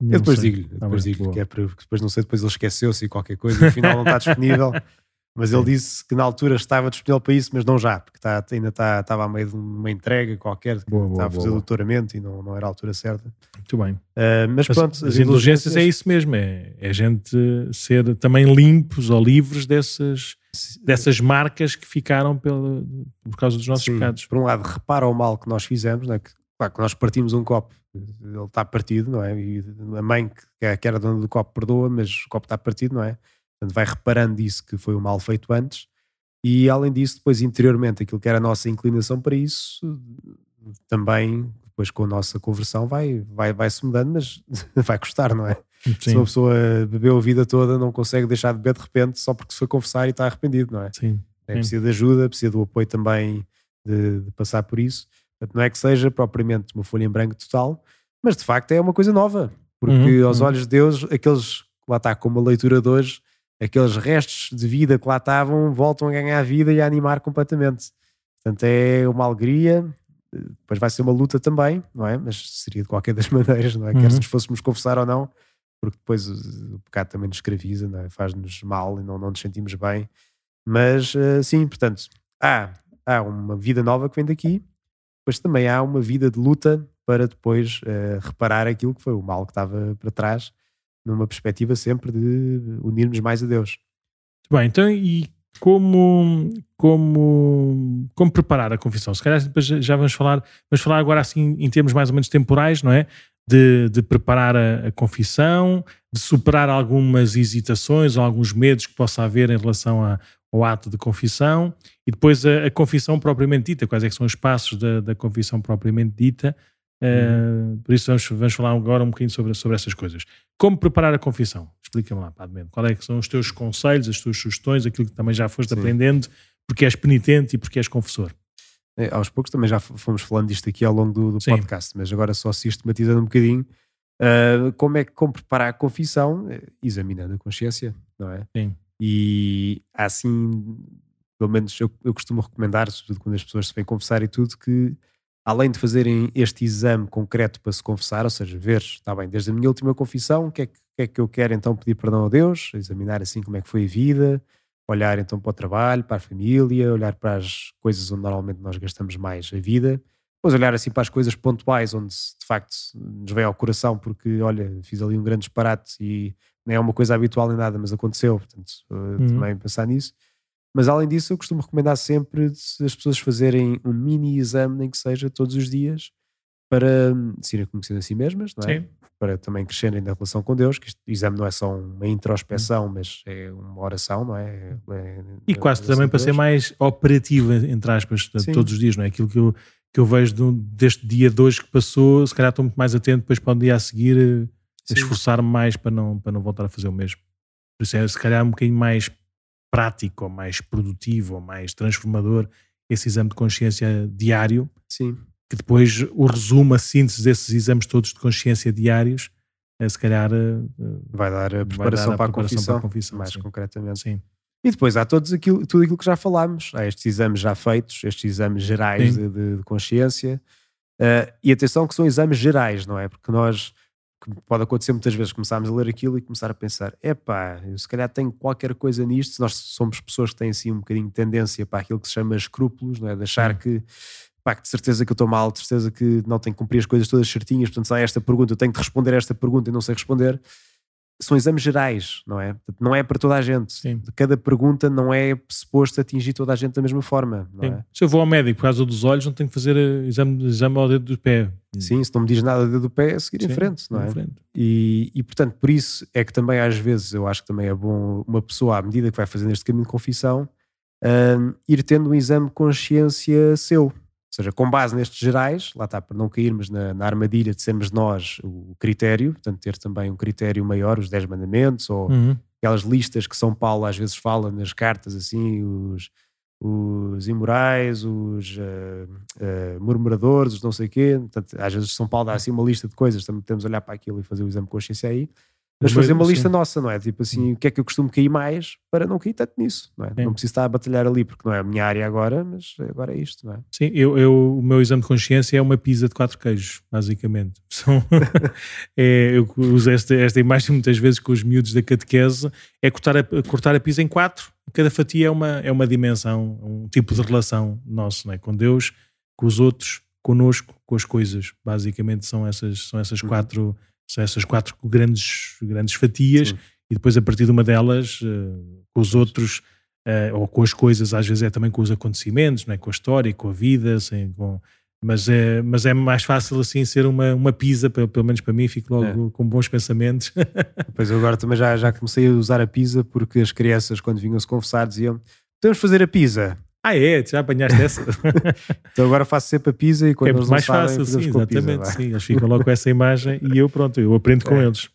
Eu depois digo-lhe, tá depois digo que é para, depois não sei, depois ele esqueceu-se e qualquer coisa, e afinal não está disponível. Mas ele disse que na altura estava disponível para isso, mas não já, porque está, ainda está, estava a meio de uma entrega qualquer, boa, boa, estava a fazer boa, doutoramento e não, não era a altura certa.
Muito bem.
Uh, mas, pronto,
as, as indulgências, é isso mesmo, é, é a gente ser também limpos ou livres dessas, dessas marcas que ficaram pela, por causa dos nossos Sim, pecados.
Por um lado, repara o mal que nós fizemos, né? que, claro, que nós partimos um copo ele está partido, não é? E a mãe que, é, que era dona do copo perdoa, mas o copo está partido, não é? Portanto, vai reparando isso que foi o mal feito antes. E além disso, depois interiormente, aquilo que era a nossa inclinação para isso, também, depois com a nossa conversão, vai, vai, vai se mudando, mas vai custar, não é? Sim. Se uma pessoa bebeu a vida toda, não consegue deixar de beber de repente só porque se foi confessar e está arrependido, não é?
Sim.
É, precisa de ajuda, precisa do apoio também de, de, passar por isso. Portanto, não é que seja propriamente uma folha em branco total, mas de facto é uma coisa nova, porque uhum, aos uhum. olhos de Deus, aqueles, lá está, como a leitura de hoje, aqueles restos de vida que lá estavam voltam a ganhar vida e a animar completamente. Portanto, é uma alegria, depois vai ser uma luta também, não é? Mas seria de qualquer das maneiras, não é? Uhum. Quer se nos fôssemos confessar ou não, porque depois o, pecado também nos escraviza, não é? faz-nos mal e não, não nos sentimos bem. Mas uh, sim, portanto, há, há uma vida nova que vem daqui, mas também há uma vida de luta para depois uh, reparar aquilo que foi o mal que estava para trás, numa perspectiva sempre de unirmos mais a Deus.
Bem, então e como, como, como preparar a confissão? Se calhar depois já vamos falar, vamos falar agora assim em termos mais ou menos temporais, não é? De, de preparar a, a confissão, de superar algumas hesitações ou alguns medos que possa haver em relação a, ao ato de confissão e depois a, a, confissão propriamente dita, quais é são os passos da, da confissão propriamente dita. Uh, por isso vamos, vamos falar agora um bocadinho sobre, sobre essas coisas. Como preparar a confissão? Explica-me lá, Padre Qual é que são os teus conselhos, as tuas sugestões, aquilo que também já foste Sim. aprendendo, porque és penitente e porque és confessor?
É, aos poucos também já fomos falando disto aqui ao longo do, do podcast, mas agora só sistematizando um bocadinho. Uh, como é que como preparar a confissão? Examinando a consciência, não é?
Sim.
E assim, pelo menos eu, eu costumo recomendar, sobretudo quando as pessoas se vêm confessar e tudo, que além de fazerem este exame concreto para se confessar, ou seja, ver, está bem, desde a minha última confissão, o que é que, que, é que eu quero então pedir perdão a Deus, examinar assim como é que foi a vida, olhar então para o trabalho, para a família, olhar para as coisas onde normalmente nós gastamos mais a vida, depois olhar assim para as coisas pontuais onde de facto nos vem ao coração porque, olha, fiz ali um grande disparate e não é uma coisa habitual nem nada, mas aconteceu, portanto, eh, uhum. também pensar nisso. Mas além disso, eu costumo recomendar sempre as pessoas fazerem um mini exame, nem que seja todos os dias, para se irem conhecendo a si mesmas, não é? Sim. Para também crescerem na relação com Deus, que este exame não é só uma introspeção, hum. mas é uma oração, não é? é
e quase também para ser mais operativa, entre aspas, Sim. todos os dias, não é? Aquilo que eu, que eu vejo de, deste dia de hoje que passou, se calhar estou muito mais atento depois para o dia a seguir eh, esforçar-me mais para não, para não voltar a fazer o mesmo. Por isso é, se calhar um bocadinho mais prático, ou mais produtivo, ou mais transformador esse exame de consciência diário.
Sim.
Que depois o resumo, a síntese desses exames todos de consciência diários, é, se calhar eh,
vai dar a preparação, dar a para, a confissão, para, a confissão, mais
sim.
concretamente.
Sim.
E depois há todos aquilo, tudo aquilo que já falámos, há estes exames já feitos, estes exames gerais de, de, de, consciência. Uh, e atenção que são exames gerais, não é? Porque nós que pode acontecer muitas vezes, começarmos a ler aquilo e começar a pensar: epá, eu se calhar tenho qualquer coisa nisto. Se nós somos pessoas que têm assim um bocadinho de tendência para aquilo que se chama escrúpulos, não é? de achar que, pá, que de certeza que eu estou mal, de certeza que não tenho que cumprir as coisas todas certinhas, portanto, se há esta pergunta, eu tenho que responder a esta pergunta e não sei responder são exames gerais, não é? Não é para toda a gente. Sim. Cada pergunta não é suposto atingir toda a gente da mesma forma. É?
Se eu vou ao médico por causa dos olhos, não tenho que fazer eh, exame, exame ao dedo do pé.
Sim, se não me diz nada do dedo do pé, é seguir Sim, em frente, não é? Frente. E, e portanto, por isso é que também às vezes eu acho que também é bom uma pessoa, à medida que vai fazendo este caminho de confissão, um, ir tendo um exame de consciência seu ou seja, com base nestes gerais, lá está, para não cairmos na, na, armadilha de sermos nós o critério, portanto, ter também um critério maior, os 10 mandamentos, ou uhum. aquelas listas que São Paulo às vezes fala nas cartas, assim, os, os imorais, os uh, uh, murmuradores, os não sei o quê. Portanto, às vezes São Paulo dá assim uma lista de coisas, também temos de olhar para aquilo e fazer o exame de consciência aí. Mas fazer uma lista nossa, não é? Tipo assim, o que é que eu costumo cair mais para não cair tanto nisso, não é? Sim. Não preciso estar a batalhar ali, porque não é a minha área agora, mas agora é isto, não é?
Sim, eu, eu o meu exame de consciência é uma pizza de quatro queijos, basicamente. São, é, eu uso esta, esta imagem muitas vezes com os miúdos da catequese, é cortar a, cortar a pizza em quatro, cada fatia é uma, é uma dimensão, um tipo de relação nosso, não é? Com Deus, com os outros, conosco, com as coisas. Basicamente são essas, são essas uhum. quatro são essas quatro grandes, grandes fatias, Sim. e depois a partir de uma delas, uh, com os outros, uh, ou com as coisas, às vezes é também com os acontecimentos, não é? com a história, com a vida, assim, com, mas, é, mas é mais fácil assim ser uma, uma pizza, pelo, pelo menos para mim, fico logo é. com bons pensamentos.
Pois eu agora também já, já comecei a usar a pizza porque as crianças, quando vinham se confessar, diziam: Podemos fazer a pizza.
Ah, é? Já apanhaste essa?
então agora faço sempre a pizza e quando é eles mais
fácil, sim, exatamente. Pizza, sim, eles ficam logo com essa imagem e eu, pronto, eu aprendo é. com eles.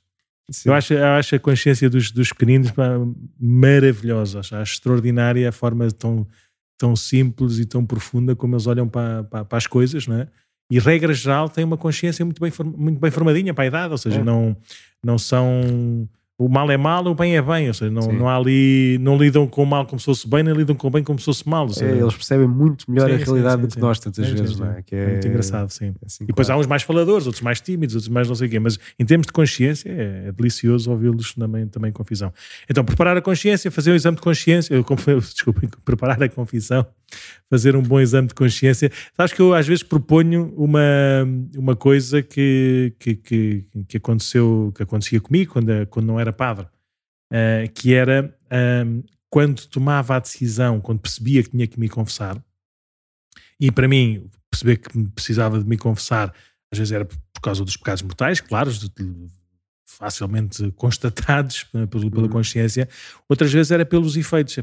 Eu acho, eu acho a consciência dos, dos pequeninos pá, maravilhosa, acho, acho extraordinária a forma tão, tão simples e tão profunda como eles olham para, para, para as coisas, não é? E regra geral têm uma consciência muito bem, muito bem formadinha para a idade, ou seja, é. não, não são o mal é mal, o bem é bem, ou seja, não, não há ali, não lidam com o mal como se fosse bem, nem lidam com o bem como se fosse mal. Seja,
é, eles percebem muito melhor sim, a realidade sim, sim, do que nós tantas vezes, não é? Que é
muito engraçado, sim. É assim, e depois claro. há uns mais faladores, outros mais tímidos, outros mais não sei o quê, mas em termos de consciência é, é delicioso ouvi-los também, também com confissão. Então, preparar a consciência, fazer um exame de consciência, desculpem, preparar a confissão, fazer um bom exame de consciência. Sabes que eu às vezes proponho uma, uma coisa que, que, que, que aconteceu, que acontecia comigo quando, quando não era padre uh, que era um, quando tomava a decisão, quando percebia que tinha que me confessar, e para mim, perceber que precisava de me confessar, às vezes era por causa dos pecados mortais, claro, facilmente constatados pela, pela uhum. consciência, outras vezes era pelos efeitos.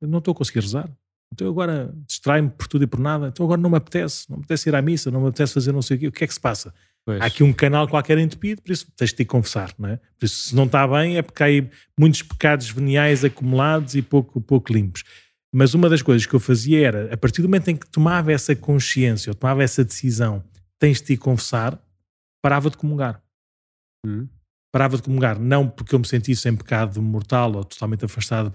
Eu não estou a conseguir rezar, então agora distrai-me por tudo e por nada, então agora não me apetece, não me apetece ir à missa, não me apetece fazer não sei o quê, o que é que se passa? Pois. Há aqui um canal qualquer entupido, por isso tens de te confessar, não é? Por isso, se não está bem, é porque há aí muitos pecados veniais acumulados e pouco, pouco limpos. Mas uma das coisas que eu fazia era, a partir do momento em que tomava essa consciência, ou tomava essa decisão, tens de te confessar, parava de comungar. Hum. Parava de comungar, não porque eu me sentisse em pecado mortal ou totalmente afastado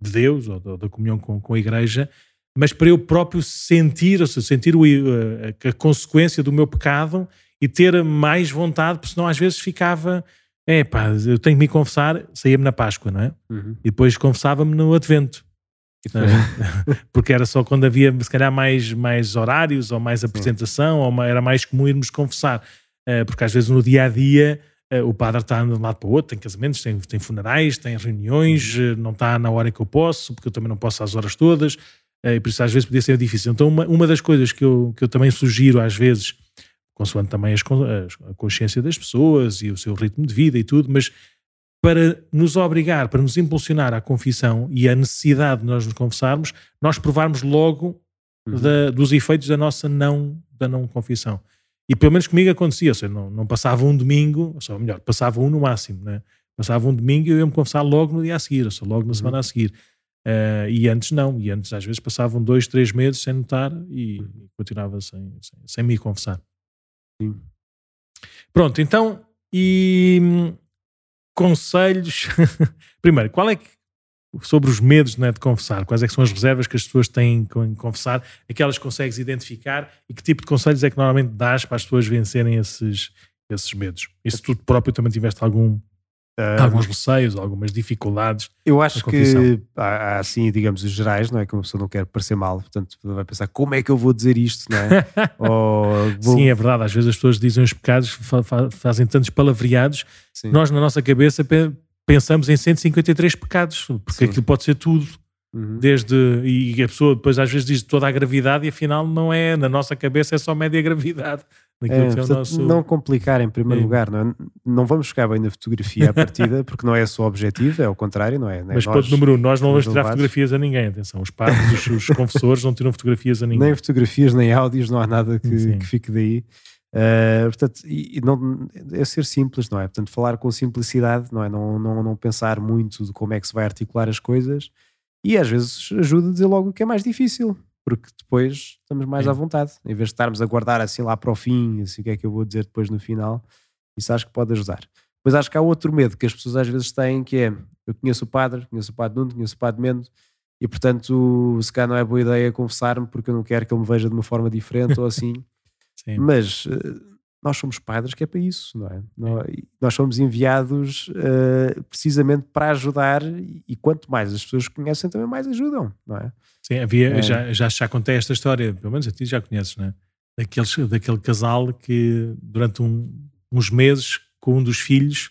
de Deus ou da comunhão com, com a igreja, mas para eu próprio sentir, ou seja, sentir o, a, a, consequência do meu pecado e ter mais vontade, porque senão às vezes ficava, é pá, eu tenho que me confessar, saía-me na Páscoa, não é? Uhum. E depois confessava-me no Advento. É? porque era só quando havia, se calhar, mais, mais horários ou mais apresentação, Sim. ou era mais comum irmos confessar. Eh, porque às vezes no dia a dia eh, o padre está de um lado para o outro, tem casamentos, tem, tem funerais, tem reuniões, uhum. eh, não está na hora que eu posso, porque eu também não posso às horas todas. Eh, e por isso às vezes podia ser difícil. Então, uma, uma das coisas que eu, que eu também sugiro às vezes, consoante também as, a consciência das pessoas e o seu ritmo de vida e tudo, mas para nos obrigar, para nos impulsionar à confissão e à necessidade de nós nos confessarmos, nós provarmos logo uhum. da, dos efeitos da nossa não, da não confissão. E pelo menos comigo acontecia, ou seja, não, não passava um domingo, ou melhor, passava um no máximo, né? passava um domingo e eu ia-me confessar logo no dia a seguir, ou seja, logo na uhum. semana a seguir. Uh, e antes não, e antes às vezes passavam dois, três meses sem notar e, continuava sem, sem, sem, me confessar. Sim. Pronto, então, e hum, conselhos. Primeiro, qual é que, sobre os medos né, de confessar, quais é são as reservas que as pessoas têm em confessar, aquelas que consegues identificar e que tipo de conselhos é que normalmente dás para as pessoas vencerem esses, esses medos? E se tu próprio também tiveste algum Uh, alguns receios, algumas dificuldades.
Eu acho que há, assim, digamos, os gerais, não é? Que uma pessoa não quer parecer mal, portanto vai pensar como é que eu vou dizer isto, não é?
vou... Sim, é verdade. Às vezes as pessoas dizem os pecados, fazem tantos palavreados, Sim. nós na nossa cabeça pensamos em 153 pecados, porque Sim. aquilo pode ser tudo. Uhum. Desde, e a pessoa depois às vezes diz toda a gravidade e afinal não é, na nossa cabeça é só média gravidade.
É, é portanto, nosso... Não complicar em primeiro é. lugar, não, é? não vamos ficar bem na fotografia à partida, porque não é só objetivo, é o contrário, não é?
Nem Mas ponto número um, nós não vamos tirar fotografias a ninguém, atenção, os padres, os, os confessores não tiram fotografias a ninguém.
Nem fotografias, nem áudios, não há nada que, que fique daí. Uh, portanto, e, e não, é ser simples, não é? Portanto, falar com simplicidade, não é? Não, não, não pensar muito de como é que se vai articular as coisas e às vezes ajuda a dizer logo o que é mais difícil porque depois estamos mais à vontade, em vez de estarmos a guardar assim lá para o fim, assim o que é que eu vou dizer depois no final, isso acho que pode ajudar. Depois acho que há outro medo que as pessoas às vezes têm, que é, eu conheço o padre, conheço o padre Nuno, conheço o padre Mendo, e portanto se calhar não é boa ideia confessar-me porque eu não quero que ele me veja de uma forma diferente ou assim, mas uh, nós somos padres que é para isso, não é? Nós, nós somos enviados uh, precisamente para ajudar e quanto mais as pessoas conhecem também mais ajudam, não é?
Sim, havia, é. já, já, já contei esta história, pelo menos a ti já conheces, não é? Daqueles, daquele casal que durante um, uns meses com um dos filhos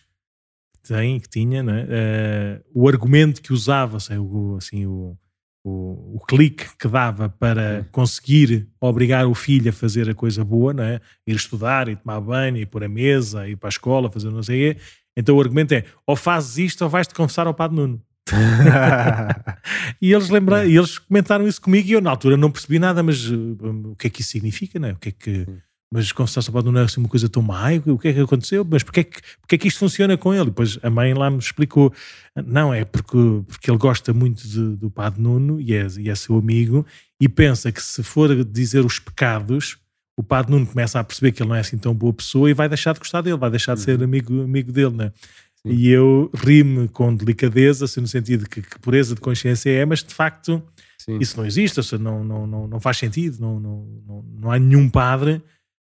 que tem, que tinha, não é? Uh, o argumento que usava, assim, o, assim, o o, o clique que dava para conseguir obrigar o filho a fazer a coisa boa, não é? ir estudar, e tomar banho, ir pôr a mesa, ir para a escola, fazer não sei o quê. Então o argumento é: ou fazes isto ou vais-te confessar ao Padre Nuno. e eles lembraram, e eles comentaram isso comigo e eu na altura não percebi nada, mas uh, o que é que isso significa, não é? O que é que, mas só pode não é assim uma coisa tão má, o que é que aconteceu? Mas porquê é que, porquê é que isto funciona com ele? Depois a mãe lá me explicou, não, é porque, porque ele gosta muito de, do Padre Nuno e é, e é seu amigo e pensa que se for dizer os pecados, o Padre Nuno começa a perceber que ele não é assim tão boa pessoa e vai deixar de gostar dele, vai deixar de ser uhum. amigo, amigo dele, né? Sim. E eu ri-me com delicadeza, assim, no sentido que, que pureza de consciência é, mas de facto Sim. isso não existe, ou seja, não, não, não, não faz sentido, não, não, não, não há nenhum padre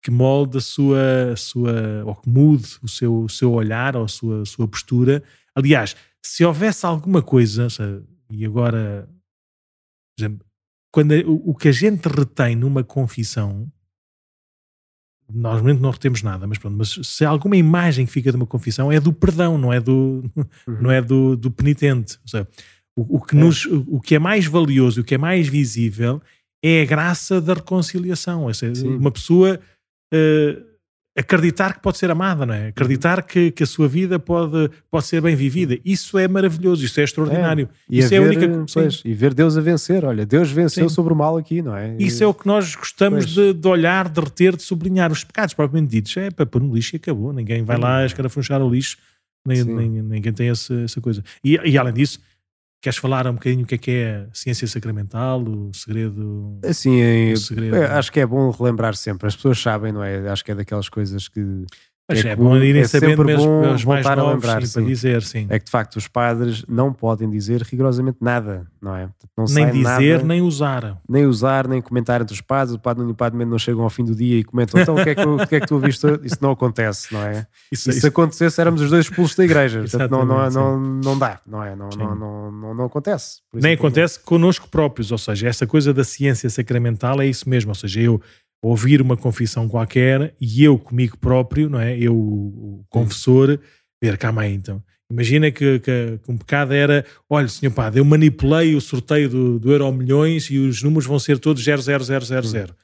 que molde a sua, a sua ou que mude o seu, o seu olhar ou a sua, a sua postura. Aliás, se houvesse alguma coisa, seja, e agora, por exemplo, quando o, o, que a gente retém numa confissão, normalmente não retemos nada, mas pronto, mas se há alguma imagem que fica de uma confissão é do perdão, não é do, uhum. não é do, do penitente. Ou seja, o, o, que é. nos, o que é mais valioso, o que é mais visível é a graça da reconciliação. Ou seja, uma pessoa uh, acreditar que pode ser amada, não é? Acreditar que, que a sua vida pode, pode ser bem vivida. Isso é maravilhoso, isso é extraordinário. É.
E
isso
é ver, a única pois, E ver Deus a vencer. Olha, Deus venceu sim. sobre o mal aqui, não é?
Isso é o que nós gostamos de, de, olhar, de reter, de sublinhar. Os pecados propriamente ditos é para pôr no lixo e acabou. Ninguém vai lá escarafunchar o lixo. Nem, nem, ninguém tem essa, essa coisa. E, e além disso, Queres falar um bocadinho o que é que é a ciência sacramental, o segredo?
Assim, o segredo... acho que é bom relembrar sempre. As pessoas sabem, não é? Acho que é daquelas coisas que
mas é, é bom irem é sabendo mesmo os mais novos, a lembrar, sim, para dizer, sim.
É que de facto os padres não podem dizer rigorosamente nada, não é?
Não nem dizer, nada, nem usar.
Nem usar, nem comentar entre os padres. O padre e o padre não chegam ao fim do dia e comentam, então o que é que, o que, é que tu ouviste? Isso não acontece, não é? Isso, e se isso. acontecesse, éramos os dois expulsos da igreja. Portanto, não, não, não, não dá, não é? Não, não, não, não, não acontece.
Nem acontece connosco próprios, ou seja, essa coisa da ciência sacramental é isso mesmo, ou seja, eu ouvir uma confissão qualquer e eu comigo próprio, não é? Eu, o confessor, ver, calma aí então. Imagina que, que, que, um pecado era: olha, senhor padre, eu manipulei o sorteio do, do Euro Milhões e os números vão ser todos 00000.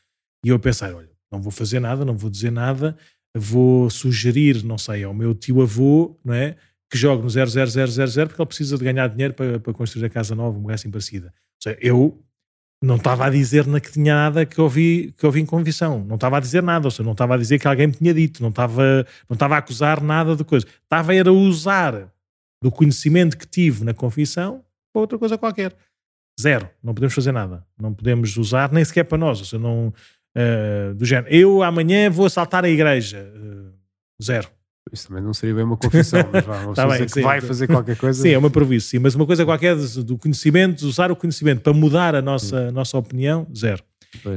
E eu pensar: olha, não vou fazer nada, não vou dizer nada, vou sugerir, não sei, ao meu tio avô, não é? Que jogue no 00000 porque ele precisa de ganhar dinheiro para, para construir a casa nova, uma assim parecida. Ou seja, eu não estava a dizer na que tinha nada que ouvi, que ouvi em convicção. Não estava a dizer nada, ou seja, não estava a dizer que alguém me tinha dito, não estava, não estava a acusar nada de coisa. Estava a usar do conhecimento que tive na confissão para outra coisa qualquer. Zero. Não podemos fazer nada. Não podemos usar nem sequer para nós. Ou seja, não, uh, do género, eu amanhã vou assaltar a igreja. Uh, zero.
Isso também não seria bem uma confissão, mas vá, tá bem, que vai fazer qualquer coisa.
Sim, é uma sim, mas uma coisa qualquer do conhecimento, usar o conhecimento para mudar a nossa, nossa opinião, zero.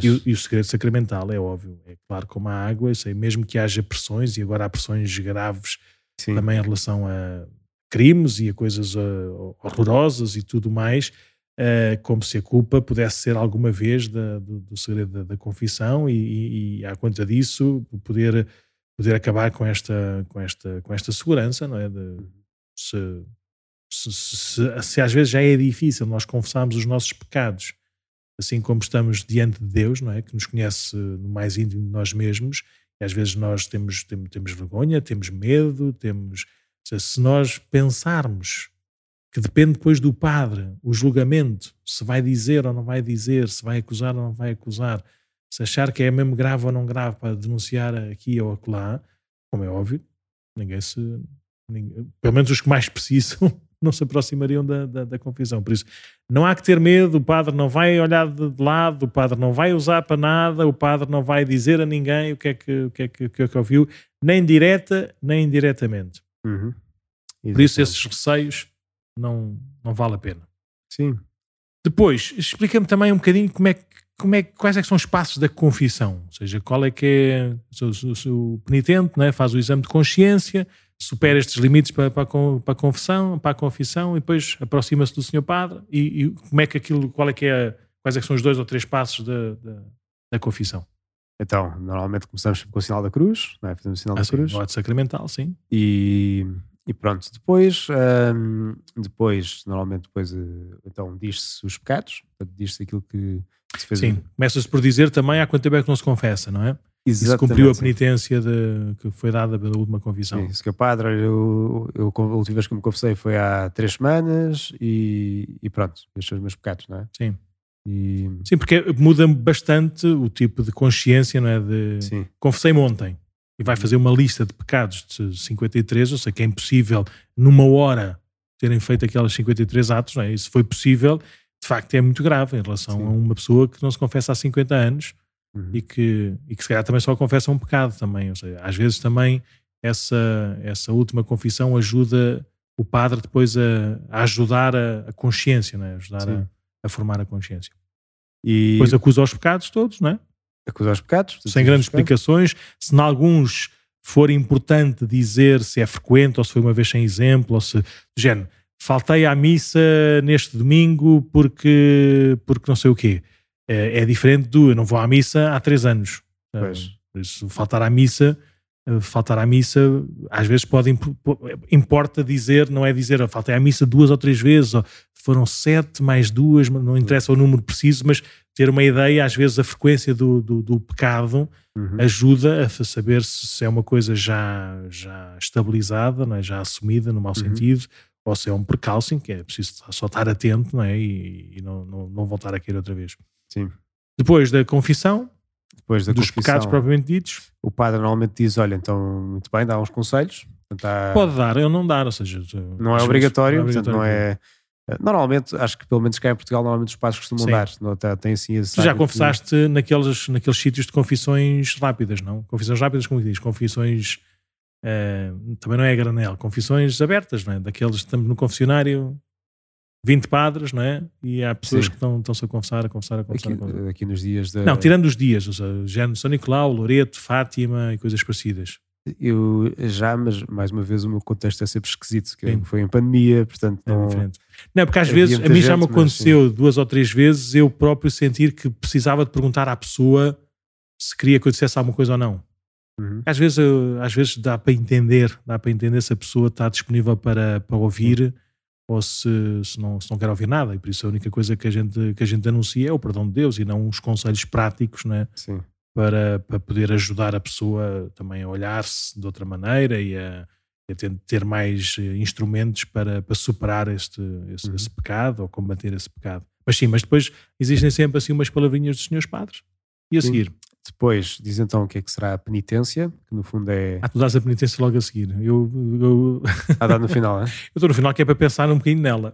E o, e, o segredo sacramental é óbvio, é claro como a água, sei, mesmo que haja pressões, e agora há pressões graves sim. também em relação a crimes e a coisas uh, horrorosas e tudo mais, uh, como se a culpa pudesse ser alguma vez da, do, do, segredo da, da confissão, e, e, e à conta disso poder poder acabar com esta, com esta, com esta segurança, não é? De, se, se, se, se, às vezes já é difícil nós confessarmos os nossos pecados, assim como estamos diante de Deus, não é? Que nos conhece no mais íntimo de nós mesmos, e às vezes nós temos, temos, temos vergonha, temos medo, temos. Se nós pensarmos que depende depois do padre, o julgamento, se vai dizer ou não vai dizer, se vai acusar ou não vai acusar, se achar que é mesmo grave ou não grave para denunciar aqui ou acolá, como é óbvio, ninguém se. Ninguém, pelo menos os que mais precisam não se aproximariam da, da, da, confissão. Por isso, não há que ter medo, o padre não vai olhar de, lado, o padre não vai usar para nada, o padre não vai dizer a ninguém o que é que, o que, é que, o que, é que ouviu, nem direta, nem indiretamente. Uhum. Por isso, esses receios não, não vale a pena.
Sim.
Depois, explica-me também um bocadinho como é que como é, quais é que são os passos da confissão? Ou seja, qual é que é o, o penitente né, faz o exame de consciência, supera estes limites para, para, para a confissão, para a confissão e depois aproxima-se do Senhor Padre e, e, como é que aquilo, qual é que é, quais é que são os dois ou três passos da, da, da confissão?
Então, normalmente começamos com o sinal da cruz, é? fazemos o sinal ah, da
sim,
cruz.
O ato sacramental, sim.
E e pronto, depois, hum, depois normalmente depois, eh, então diz-se os pecados, diz-se aquilo que se.
Sim, começa-se por dizer também há quanto tempo é que não se confessa, não é? Exatamente. Isso cumpriu a penitência de, que foi dada pela última confissão.
Sim, que padre, eu, eu, a última vez que me confessei foi há três semanas e, e pronto, estes são os meus pecados, não é?
Sim.
E...
Sim, porque muda bastante o tipo de consciência, não é? De...
Sim.
Confessei-me ontem e vai fazer uma lista de pecados de 53, eu sei que é impossível numa hora terem feito aquelas 53 atos, não é? Isso foi possível, de facto é muito grave em relação
Sim.
a uma pessoa que não se confessa há 50 anos
Uhum.
e que, e que se calhar também só confessa um pecado também, ou seja, às vezes também essa, essa última confissão ajuda o padre depois a, a ajudar a, a consciência, não é? ajudar a, a formar a consciência.
E
Depois acusa os pecados todos, não é?
acusar os pecados.
sem grandes explicações. Se em alguns for importante dizer se é frequente ou se foi uma vez sem exemplo, ou se, do género, faltei à missa neste domingo porque, porque não sei o quê. É, é diferente do eu não vou à missa há três anos.
Pois.
Por isso, faltar à missa, eh, faltar à missa, às vezes pode imp- importa dizer, não é dizer "Ah, faltei à missa duas ou três vezes, ou foram sete mais duas, não interessa o número preciso, mas ter uma ideia, às vezes a frequência do, do, do pecado
Uhum.
ajuda a saber se, se é uma coisa já, já estabilizada, não é? já assumida no mau
Uhum.
sentido, ou se é um precalcing, que é preciso só estar atento não é? e, e não, não, não voltar a cair outra vez.
Sim.
Depois da confissão,
Depois da
dos
confissão,
pecados propriamente ditos,
o padre normalmente diz: Olha, então, muito bem, dá uns conselhos.
Pode dar, eu não dar, ou seja,
não é obrigatório,
não é
portanto, não é. Normalmente, acho que pelo menos cá em Portugal, normalmente os padres costumam
Sim.
dar. Não, tá- tem assim
Tu já
hábito de-
confessaste naqueles, naqueles sítios de confissões rápidas, não? Confissões rápidas, como diz? Confissões. Eh, também não é a granel, confissões abertas, não é? Daqueles que estamos no confessionário, 20 padres, não é? E há pessoas
Sim.
que estão, estão-se a confessar, a confessar, a confessar.
Aqui,
a confessar.
aqui nos dias da.
Não, tirando os dias, ou seja, género São Nicolau, Loreto, Fátima e coisas parecidas.
Eu já, mas mais uma vez o meu contexto é sempre esquisito, que
Sim.
foi em pandemia, portanto
É
não.
diferente. Não, porque às vezes, a mim já me aconteceu duas ou três vezes eu próprio sentir que precisava de perguntar à pessoa se queria que eu dissesse alguma coisa ou não.
Uhum.
Às vezes, eu- às vezes dá para entender, dá para entender se a pessoa está disponível para, para ouvir ou se, se, não, se não quer ouvir nada. E por isso a única coisa que a gente, que a gente anuncia é o perdão de Deus e não os conselhos práticos né,
Sim.
para, para poder ajudar a pessoa também a olhar-se de outra maneira e a, a ter, ter mais eh, instrumentos para, para superar este, esse,
Uhum.
esse pecado ou combater esse pecado. Mas sim, mas depois existem sempre assim umas palavrinhas dos senhores padres. E a
Sim. Depois diz então o que é que será a penitência, que no fundo é.
Ah, tu dás a penitência logo a seguir. Eu, eu,
a dar no final, né?
Eu estou no final que é para pensar um bocadinho nela.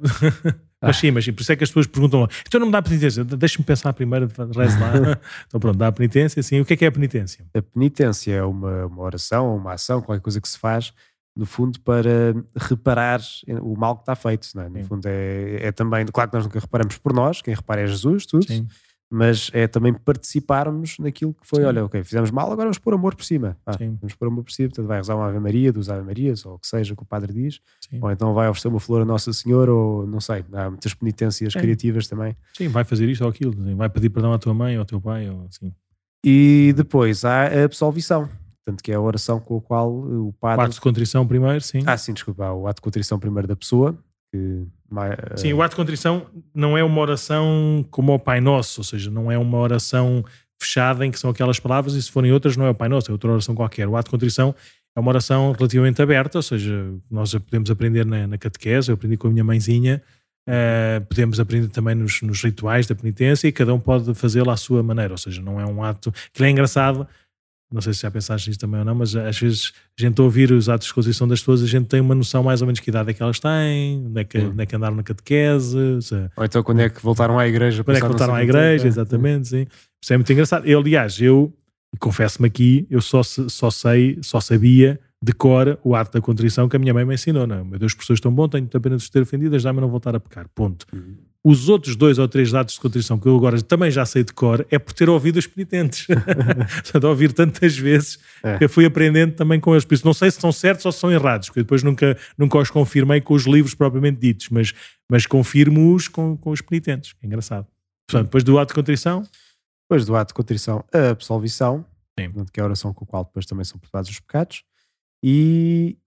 mas sim, mas sim, por isso é que as pessoas perguntam lá, então não me dá a penitência, deixa-me pensar primeiro, reze lá. então pronto, dá a penitência, sim. O que é que é a penitência?
A penitência é uma, uma oração, uma ação, qualquer coisa que se faz, no fundo, para reparar o mal que está feito. Não é? No
Sim.
fundo, é, é também, claro que nós nunca reparamos por nós, quem repara é Jesus, tudo,
Sim,
mas é também participarmos naquilo que foi:
Sim.
olha, ok, fizemos mal, agora vamos pôr amor por cima. Ah, vamos pôr amor por cima, portanto, vai rezar uma Ave Maria, duas Ave Marias, ou o que seja que o padre diz,
sim.
ou então vai oferecer uma flor a Nossa Senhora, ou não sei, há muitas penitências criativas também.
Sim, vai fazer isto ou aquilo, vai pedir perdão à tua mãe ou ao teu pai, ou assim.
E depois há a absolvição, portanto, que é a oração com a qual o padre.
Ato de contrição primeiro, sim.
Ah, sim, desculpa, o ato de contrição primeiro da pessoa. Que, mai-
Sim,
eh,
o ato de contrição não é uma oração como o Pai Nosso, ou seja, não é uma oração fechada em que são aquelas palavras e se forem outras não é o Pai Nosso, é outra oração qualquer. O ato de contrição é uma oração relativamente aberta, ou seja, nós podemos aprender na, na catequese, eu aprendi com a minha mãezinha, eh, podemos aprender também nos, nos rituais da penitência e cada um pode fazê-lo à sua maneira, ou seja, não é um ato que é engraçado, não sei se já pensaste nisso também ou não, mas às vezes a gente ouvir os atos de contrição das pessoas, a gente tem uma noção mais ou menos que idade é que elas têm, onde é que,
Sim.
onde é que andaram na catequese, se-
Ou então quando é que voltaram à igreja?
quando é que voltaram à igreja,
tempo, é.
exatamente, sim. Isso é muito engraçado. Eu, aliás, eu, e confesso-me aqui, eu só, só sei, só sabia de cor o ato da contrição que a minha mãe me ensinou. Não, é? meu Deus, pessoas tão bom, tenho pena de ter ofendido, ajudar-me a não voltar a pecar. Ponto.
Uhum.
Os outros dois ou três atos de contrição que eu agora também já sei de cor é por ter ouvido os penitentes. Portanto, a ouvir tantas vezes
É.
que eu fui aprendendo também com eles. Por isso, não sei se são certos ou se são errados, porque eu depois nunca, nunca os confirmei com os livros propriamente ditos, mas, mas confirmo-os com, com os penitentes. É engraçado. Portanto, depois do ato de contrição,
Depois do ato de contrição, a absolvição,
Sim.
portanto, que é a oração com a qual depois também são perdoados os pecados. E,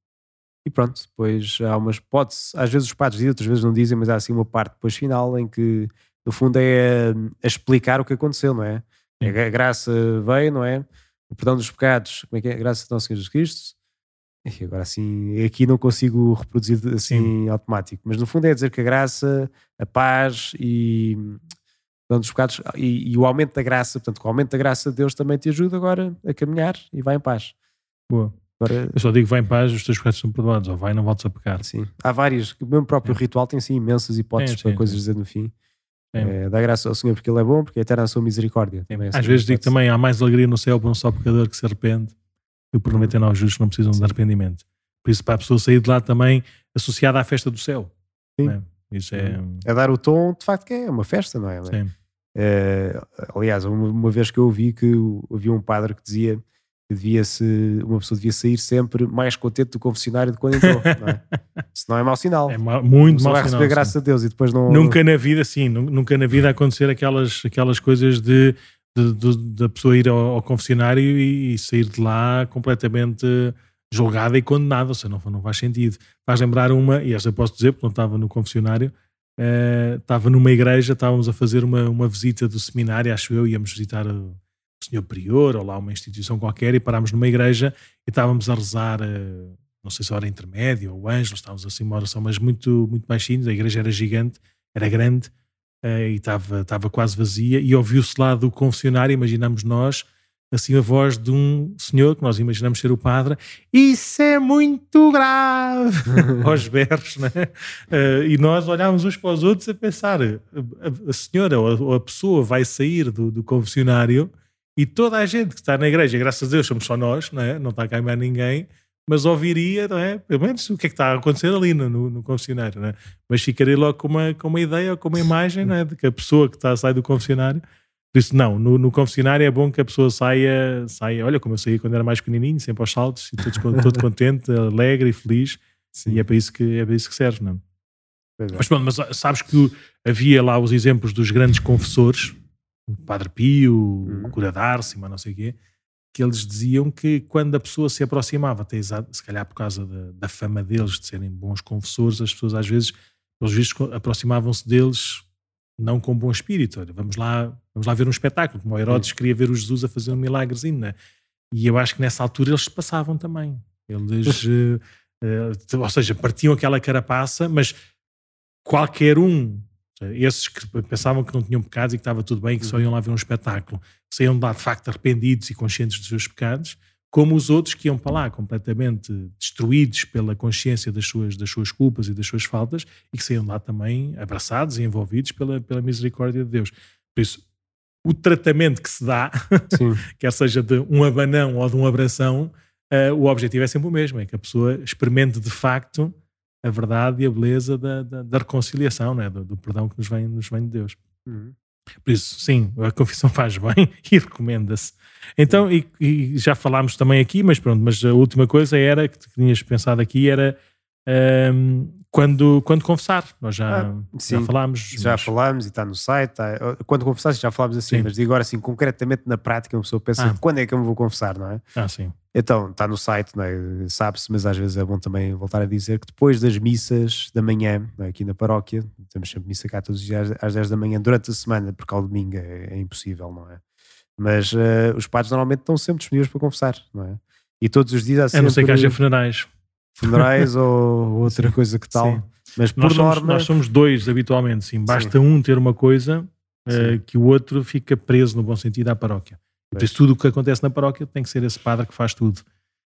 e pronto, depois há umas hipóteses, às vezes os padres dizem, outras vezes não dizem, mas há assim uma parte depois final em que no fundo é a, a explicar o que aconteceu, não é?
Sim.
A graça veio, não é? O perdão dos pecados, como é que é? A nosso Senhor Jesus Cristo. E agora assim, aqui não consigo reproduzir assim automático, mas no fundo é dizer que a graça, a paz e perdão dos pecados e, e, o aumento da graça, portanto, com o aumento da graça de Deus também te ajuda agora a caminhar e vai em paz.
Boa. Agora, eu só digo vai em paz, os teus pecados são perdoados, ou vai não voltes a pecar.
Sim, há vários, o meu próprio é. ritual tem sim imensas hipóteses é, para sim, coisas sim. dizer no fim. É, dá graça ao Senhor porque Ele é bom, porque é eterna a sua misericórdia.
Também Às vezes digo também, há mais alegria no céu para um só pecador que se arrepende do que por 99 justos que não precisam sim. de arrependimento. Por isso, para a pessoa sair de lá também associada à festa do céu. Sim. É? Isso é...
é dar o tom, de facto, que é uma festa, não é? Sim. É, aliás, uma, uma, vez que eu ouvi que havia um padre que dizia que devia -se, uma pessoa devia sair sempre mais contente do confessionário de quando entrou. não é? Isso não é mau sinal.
É ma muito mau
sinal. receber graças a Deus e depois não.
Nunca na vida, sim, nunca na vida acontecer aquelas, aquelas coisas de, de, de da pessoa ir ao, ao confessionário e, e, sair de lá completamente julgada e condenada. Ou seja, não, não faz sentido. Faz lembrar uma, e esta posso dizer porque não estava no confessionário. Uh, estava numa igreja, estávamos a fazer uma, uma visita do seminário, acho eu, íamos visitar senhor prior ou lá uma instituição qualquer e parámos numa igreja e estávamos a rezar, eh, não sei se a hora intermédia ou ângelos, estávamos assim uma oração, mas muito, muito baixinhos, a igreja era gigante, era grande eh, e estava, estava quase vazia e ouviu-se lá do confessionário, imaginamos nós, assim a voz de um senhor que nós imaginamos ser o padre, isso é muito grave, aos berros, né? Uh, e nós olhávamos uns para os outros a pensar, a, a, a senhora ou a, ou a, pessoa vai sair do, do confessionário e toda a gente que está na igreja, graças a Deus somos só nós, não, é? não está a queimar ninguém, mas ouviria, não é? Pelo menos o que é que está a acontecer ali no, no, no confessionário, não é? Mas ficaria logo com uma, com uma ideia ou com uma imagem, não é? De que a pessoa que está a sair do confessionário. Por isso, não, no, no confessionário é bom que a pessoa saia, saia, olha como eu saí quando era mais pequenininho, sempre aos saltos, e todo, todo contente, alegre e feliz. Sim. E é para isso que, é para isso que serve, não é? Mas, pronto, mas sabes que havia lá os exemplos dos grandes confessores, o Padre Pio, uhum. o Cura Dárcima, não sei o quê, que eles diziam que quando a pessoa se aproximava, até se calhar por causa da, da, fama deles, de serem bons confessores, as pessoas às vezes, pelos vistos, aproximavam-se deles não com bom espírito. Olha, vamos lá, vamos lá ver um espetáculo, como o Herodes uhum. queria ver o Jesus a fazer um milagrezinho, né? E eu acho que nessa altura eles se passavam também. Eles, uh, uh, ou seja, partiam aquela carapaça, mas qualquer um esses que pensavam que não tinham pecados e que estava tudo bem e que só iam lá ver um espetáculo, saíam de lá de facto arrependidos e conscientes dos seus pecados, como os outros que iam para lá completamente destruídos pela consciência das suas, das suas culpas e das suas faltas e que saíam de lá também abraçados e envolvidos pela, pela misericórdia de Deus. Por isso, o tratamento que se dá, quer seja de um abanão ou de um abração, uh, o objetivo é sempre o mesmo, é que a pessoa experimente de facto a verdade e a beleza da, da, da reconciliação, né? Do, do, perdão que nos vem, nos vem de Deus. Uhum. Por isso, sim, a confissão faz bem e recomenda-se. Então, e, e, já falámos também aqui, mas pronto, mas a última coisa era que tinhas pensado aqui era um, quando, quando confessar. Nós já, ah, já falámos.
Já mas... falámos e está no site. Tá, quando confessar, já falámos assim, sim. mas digo agora assim, concretamente na prática, uma pessoa pensa ah. quando é que eu me vou confessar, não é?
Ah, sim.
Então, está no site, não é? sabe-se, mas às vezes é bom também voltar a dizer que depois das missas da manhã, é? aqui na paróquia, temos sempre missa cá todos os dias às 10 da manhã, durante a semana, porque ao domingo é, é impossível, não é? Mas uh, os padres normalmente estão sempre disponíveis para confessar, não é? E todos os dias há sempre...
A não ser que haja funerais.
Funerais ou outra coisa que tal. Sim. Mas por
nós
norma...
Somos, nós somos dois habitualmente, sim. Basta sim. um ter uma coisa uh, que o outro fica preso, no bom sentido, à paróquia. Por isso, tudo o que acontece na paróquia tem que ser esse padre que faz tudo.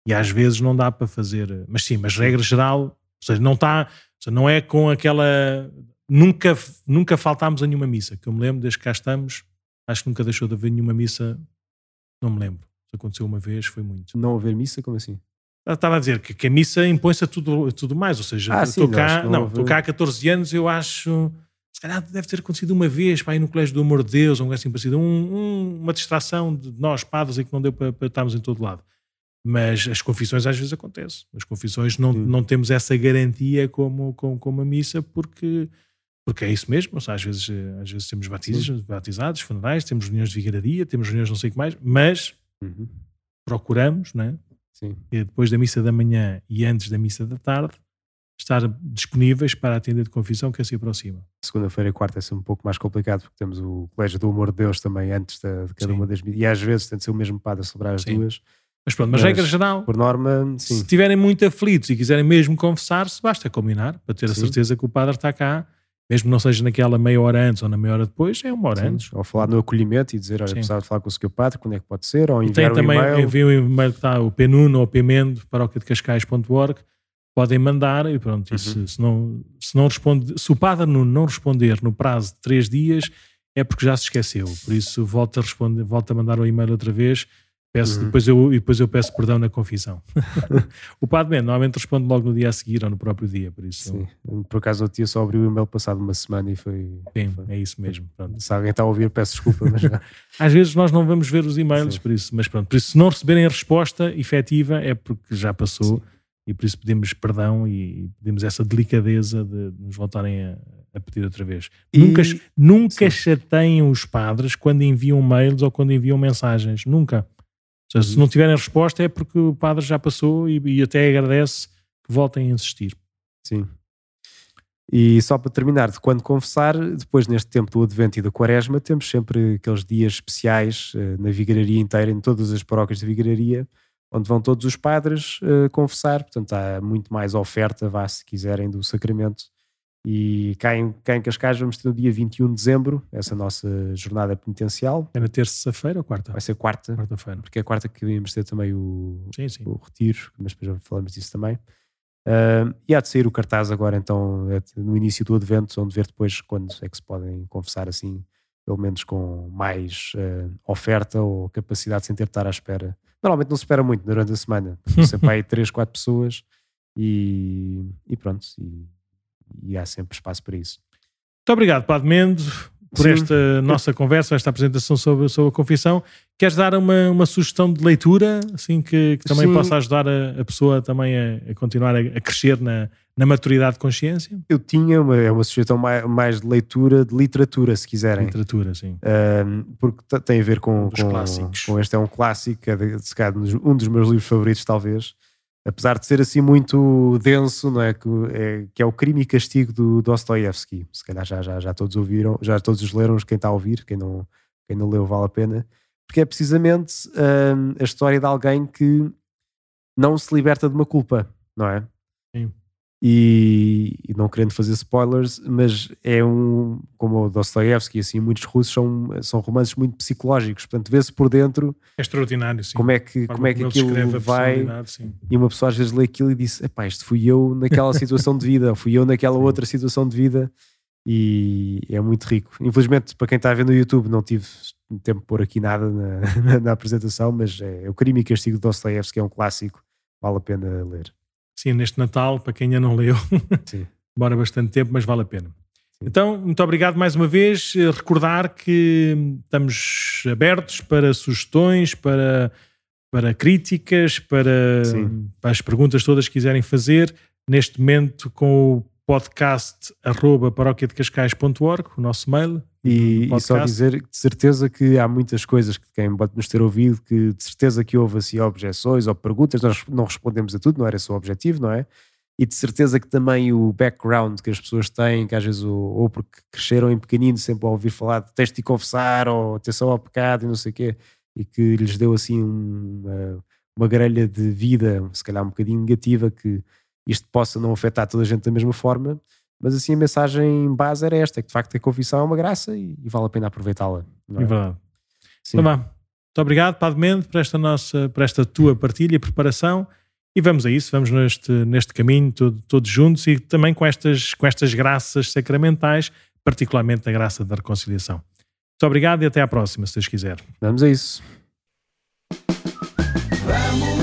E às vezes não dá para fazer, mas sim, mas regra geral, ou seja, não está, seja, não é com aquela. Nunca, nunca faltámos a nenhuma missa, que eu me lembro, desde que cá estamos, acho que nunca deixou de haver nenhuma missa, não me lembro. Aconteceu uma vez, foi muito.
Não haver missa, como assim?
Estava a dizer que, que a missa impõe-se a tudo, tudo mais, ou seja, ah, estou cá, não, estou cá há 14 anos, eu acho se calhar deve ter acontecido uma vez para ir no Colégio do Amor de Deus, ou assim parecido, um, um, uma distração de nós, padres, e que não deu para, para estarmos em todo lado. Mas as confissões às vezes acontecem. As confissões não, não temos essa garantia como, como, como a missa, porque, porque é isso mesmo. Seja, às, vezes, às vezes temos batizados, batizados, funerais, temos reuniões de vigararia, temos reuniões não sei o que mais, mas uhum. procuramos, né? Sim. Depois da missa da manhã e antes da missa da tarde, estar disponíveis para atender de confissão que se aproxima.
Segunda-feira e quarta é sempre um pouco mais complicado porque temos o Colégio do Amor de Deus também antes de, de cada sim. uma das e às vezes tem de ser o mesmo padre a celebrar as sim. duas.
Mas pronto, mas, mas regra geral,
por norma, sim.
se estiverem muito aflitos e quiserem mesmo confessar-se, basta combinar para ter a certeza que o padre está cá mesmo não seja naquela meia hora antes ou na meia hora depois, é uma hora
Sim,
antes.
Ou falar no acolhimento e dizer, olha, precisava de falar com o seu padre, quando é que pode ser? Ou
E
enviar
tem
um
também,
e-mail.
envia um e-mail que está o penuno ou pemendo, paróquiadecascais.org, podem mandar e pronto, e se,
Uhum.
se não, se não responde, se o padre Nuno não responder no prazo de três dias, é porque já se esqueceu, por isso volta a responder, volta a mandar o e-mail outra vez, peço,
Uhum.
depois eu, e depois eu peço perdão na confissão. o padre Ben normalmente responde logo no dia a seguir ou no próprio dia, por isso
Sim. Por acaso o tia só abriu o e-mail passado uma semana e foi.
sim,
foi-
é isso mesmo. pronto.
Se alguém está a ouvir, peço desculpa, mas.
Às vezes nós não vamos ver os e-mails,
Sim.
por isso, mas pronto, por isso se não receberem a resposta efetiva é porque já passou
Sim.
e por isso pedimos perdão e pedimos essa delicadeza de nos voltarem a, a pedir outra vez.
E-
Nunca, nunca chateiem os padres quando enviam mails ou quando enviam mensagens, nunca. Ou seja, se
Uhum.
não tiverem resposta é porque o padre já passou e, e até agradece que voltem a insistir.
Sim. E só para terminar, de quando confessar, depois neste tempo do Advento e da Quaresma, temos sempre aqueles dias especiais eh, na vigararia inteira, em todas as paróquias de vigararia, onde vão todos os padres eh, confessar. Portanto, há muito mais oferta, vá se quiserem, do sacramento. E cá em, cá em Cascais vamos ter no dia 21 de dezembro, essa nossa jornada penitencial.
É na terça-feira ou quarta?
Vai ser quarta,
Quarta-feira.
porque é quarta que íamos ter também o,
Sim, sim.
o retiro, mas depois já falamos disso também. Ah, e há de sair o cartaz agora, então, é no início do advento, onde ver depois quando é que se podem confessar assim, pelo menos com mais ah, oferta ou capacidade sem ter de estar à espera. Normalmente não se espera muito durante a semana, sempre aí 3, 4 pessoas e, e pronto, e, e há sempre espaço para isso.
Muito obrigado, Padre Mendo, por
Sim.
esta nossa conversa, esta apresentação sobre, sobre a confissão. Queres dar uma, uma sugestão de leitura, assim, que, que também
Sim.
possa ajudar a, a pessoa também a, a continuar a, a crescer na, na maturidade de consciência?
Eu tinha uma, é uma sugestão mais, mais de leitura de literatura, se quiserem.
Literatura, sim.
Um, porque tem a ver com,
Um dos
com,
clássicos.
com este é um clássico, é de- se calhar dos- um dos meus livros favoritos, talvez. Apesar de ser assim muito denso, não é? Que é, que é o Crime e Castigo do Dostoiévski. Se calhar já, já, já todos ouviram, já todos os leram, quem está a ouvir, quem não, quem não leu vale a pena. Porque é precisamente um, a história de alguém que não se liberta de uma culpa, não é? E, e não querendo fazer spoilers, mas é um, como o Dostoiévski, assim, muitos russos são, são romances muito psicológicos, portanto vê-se por dentro
É extraordinário, sim.
como é que, como é que aquilo vai e uma pessoa às vezes lê aquilo e diz, epá, isto fui eu naquela situação de vida, ou fui eu naquela
Sim.
outra situação de vida e é muito rico. Infelizmente, para quem está a ver no YouTube, não tive tempo de pôr aqui nada na, na, na apresentação, mas é, o Crime e Castigo de Dostoiévski é um clássico, vale a pena ler.
Sim, neste Natal, para quem ainda não leu,
Sim.
demora bastante tempo, mas vale a pena. Então, muito obrigado mais uma vez. Eh, Recordar que estamos abertos para sugestões, para, para críticas, para,
Sim.
para as perguntas todas que quiserem fazer. Neste momento, com o podcast arroba paróquiadecascais.org, o nosso mail.
E, e só dizer de certeza que há muitas coisas que quem pode nos ter ouvido, que de certeza que houve assim objeções ou perguntas, nós não respondemos a tudo, não era esse o objetivo, não é? E de certeza que também o background que as pessoas têm, que às vezes ou, ou porque cresceram em pequenino, sempre a ouvir falar de teste e confessar, ou atenção ao pecado e não sei o quê, e que lhes deu assim uma, uma grelha de vida, se calhar um bocadinho negativa, que isto possa não afetar toda a gente da mesma forma, mas assim a mensagem base era esta, que de facto a confissão é uma graça e, e vale a pena aproveitá-la.
É
é?
verdade.
Sim.
Então. Muito obrigado, Padre Mendes, por esta, nossa, por esta tua partilha e preparação. E vamos a isso, vamos neste, neste caminho todo- todos juntos e também com estas, com estas graças sacramentais, particularmente a graça da reconciliação. Muito obrigado e até à próxima, se Deus quiser.
Vamos a isso.
Vamos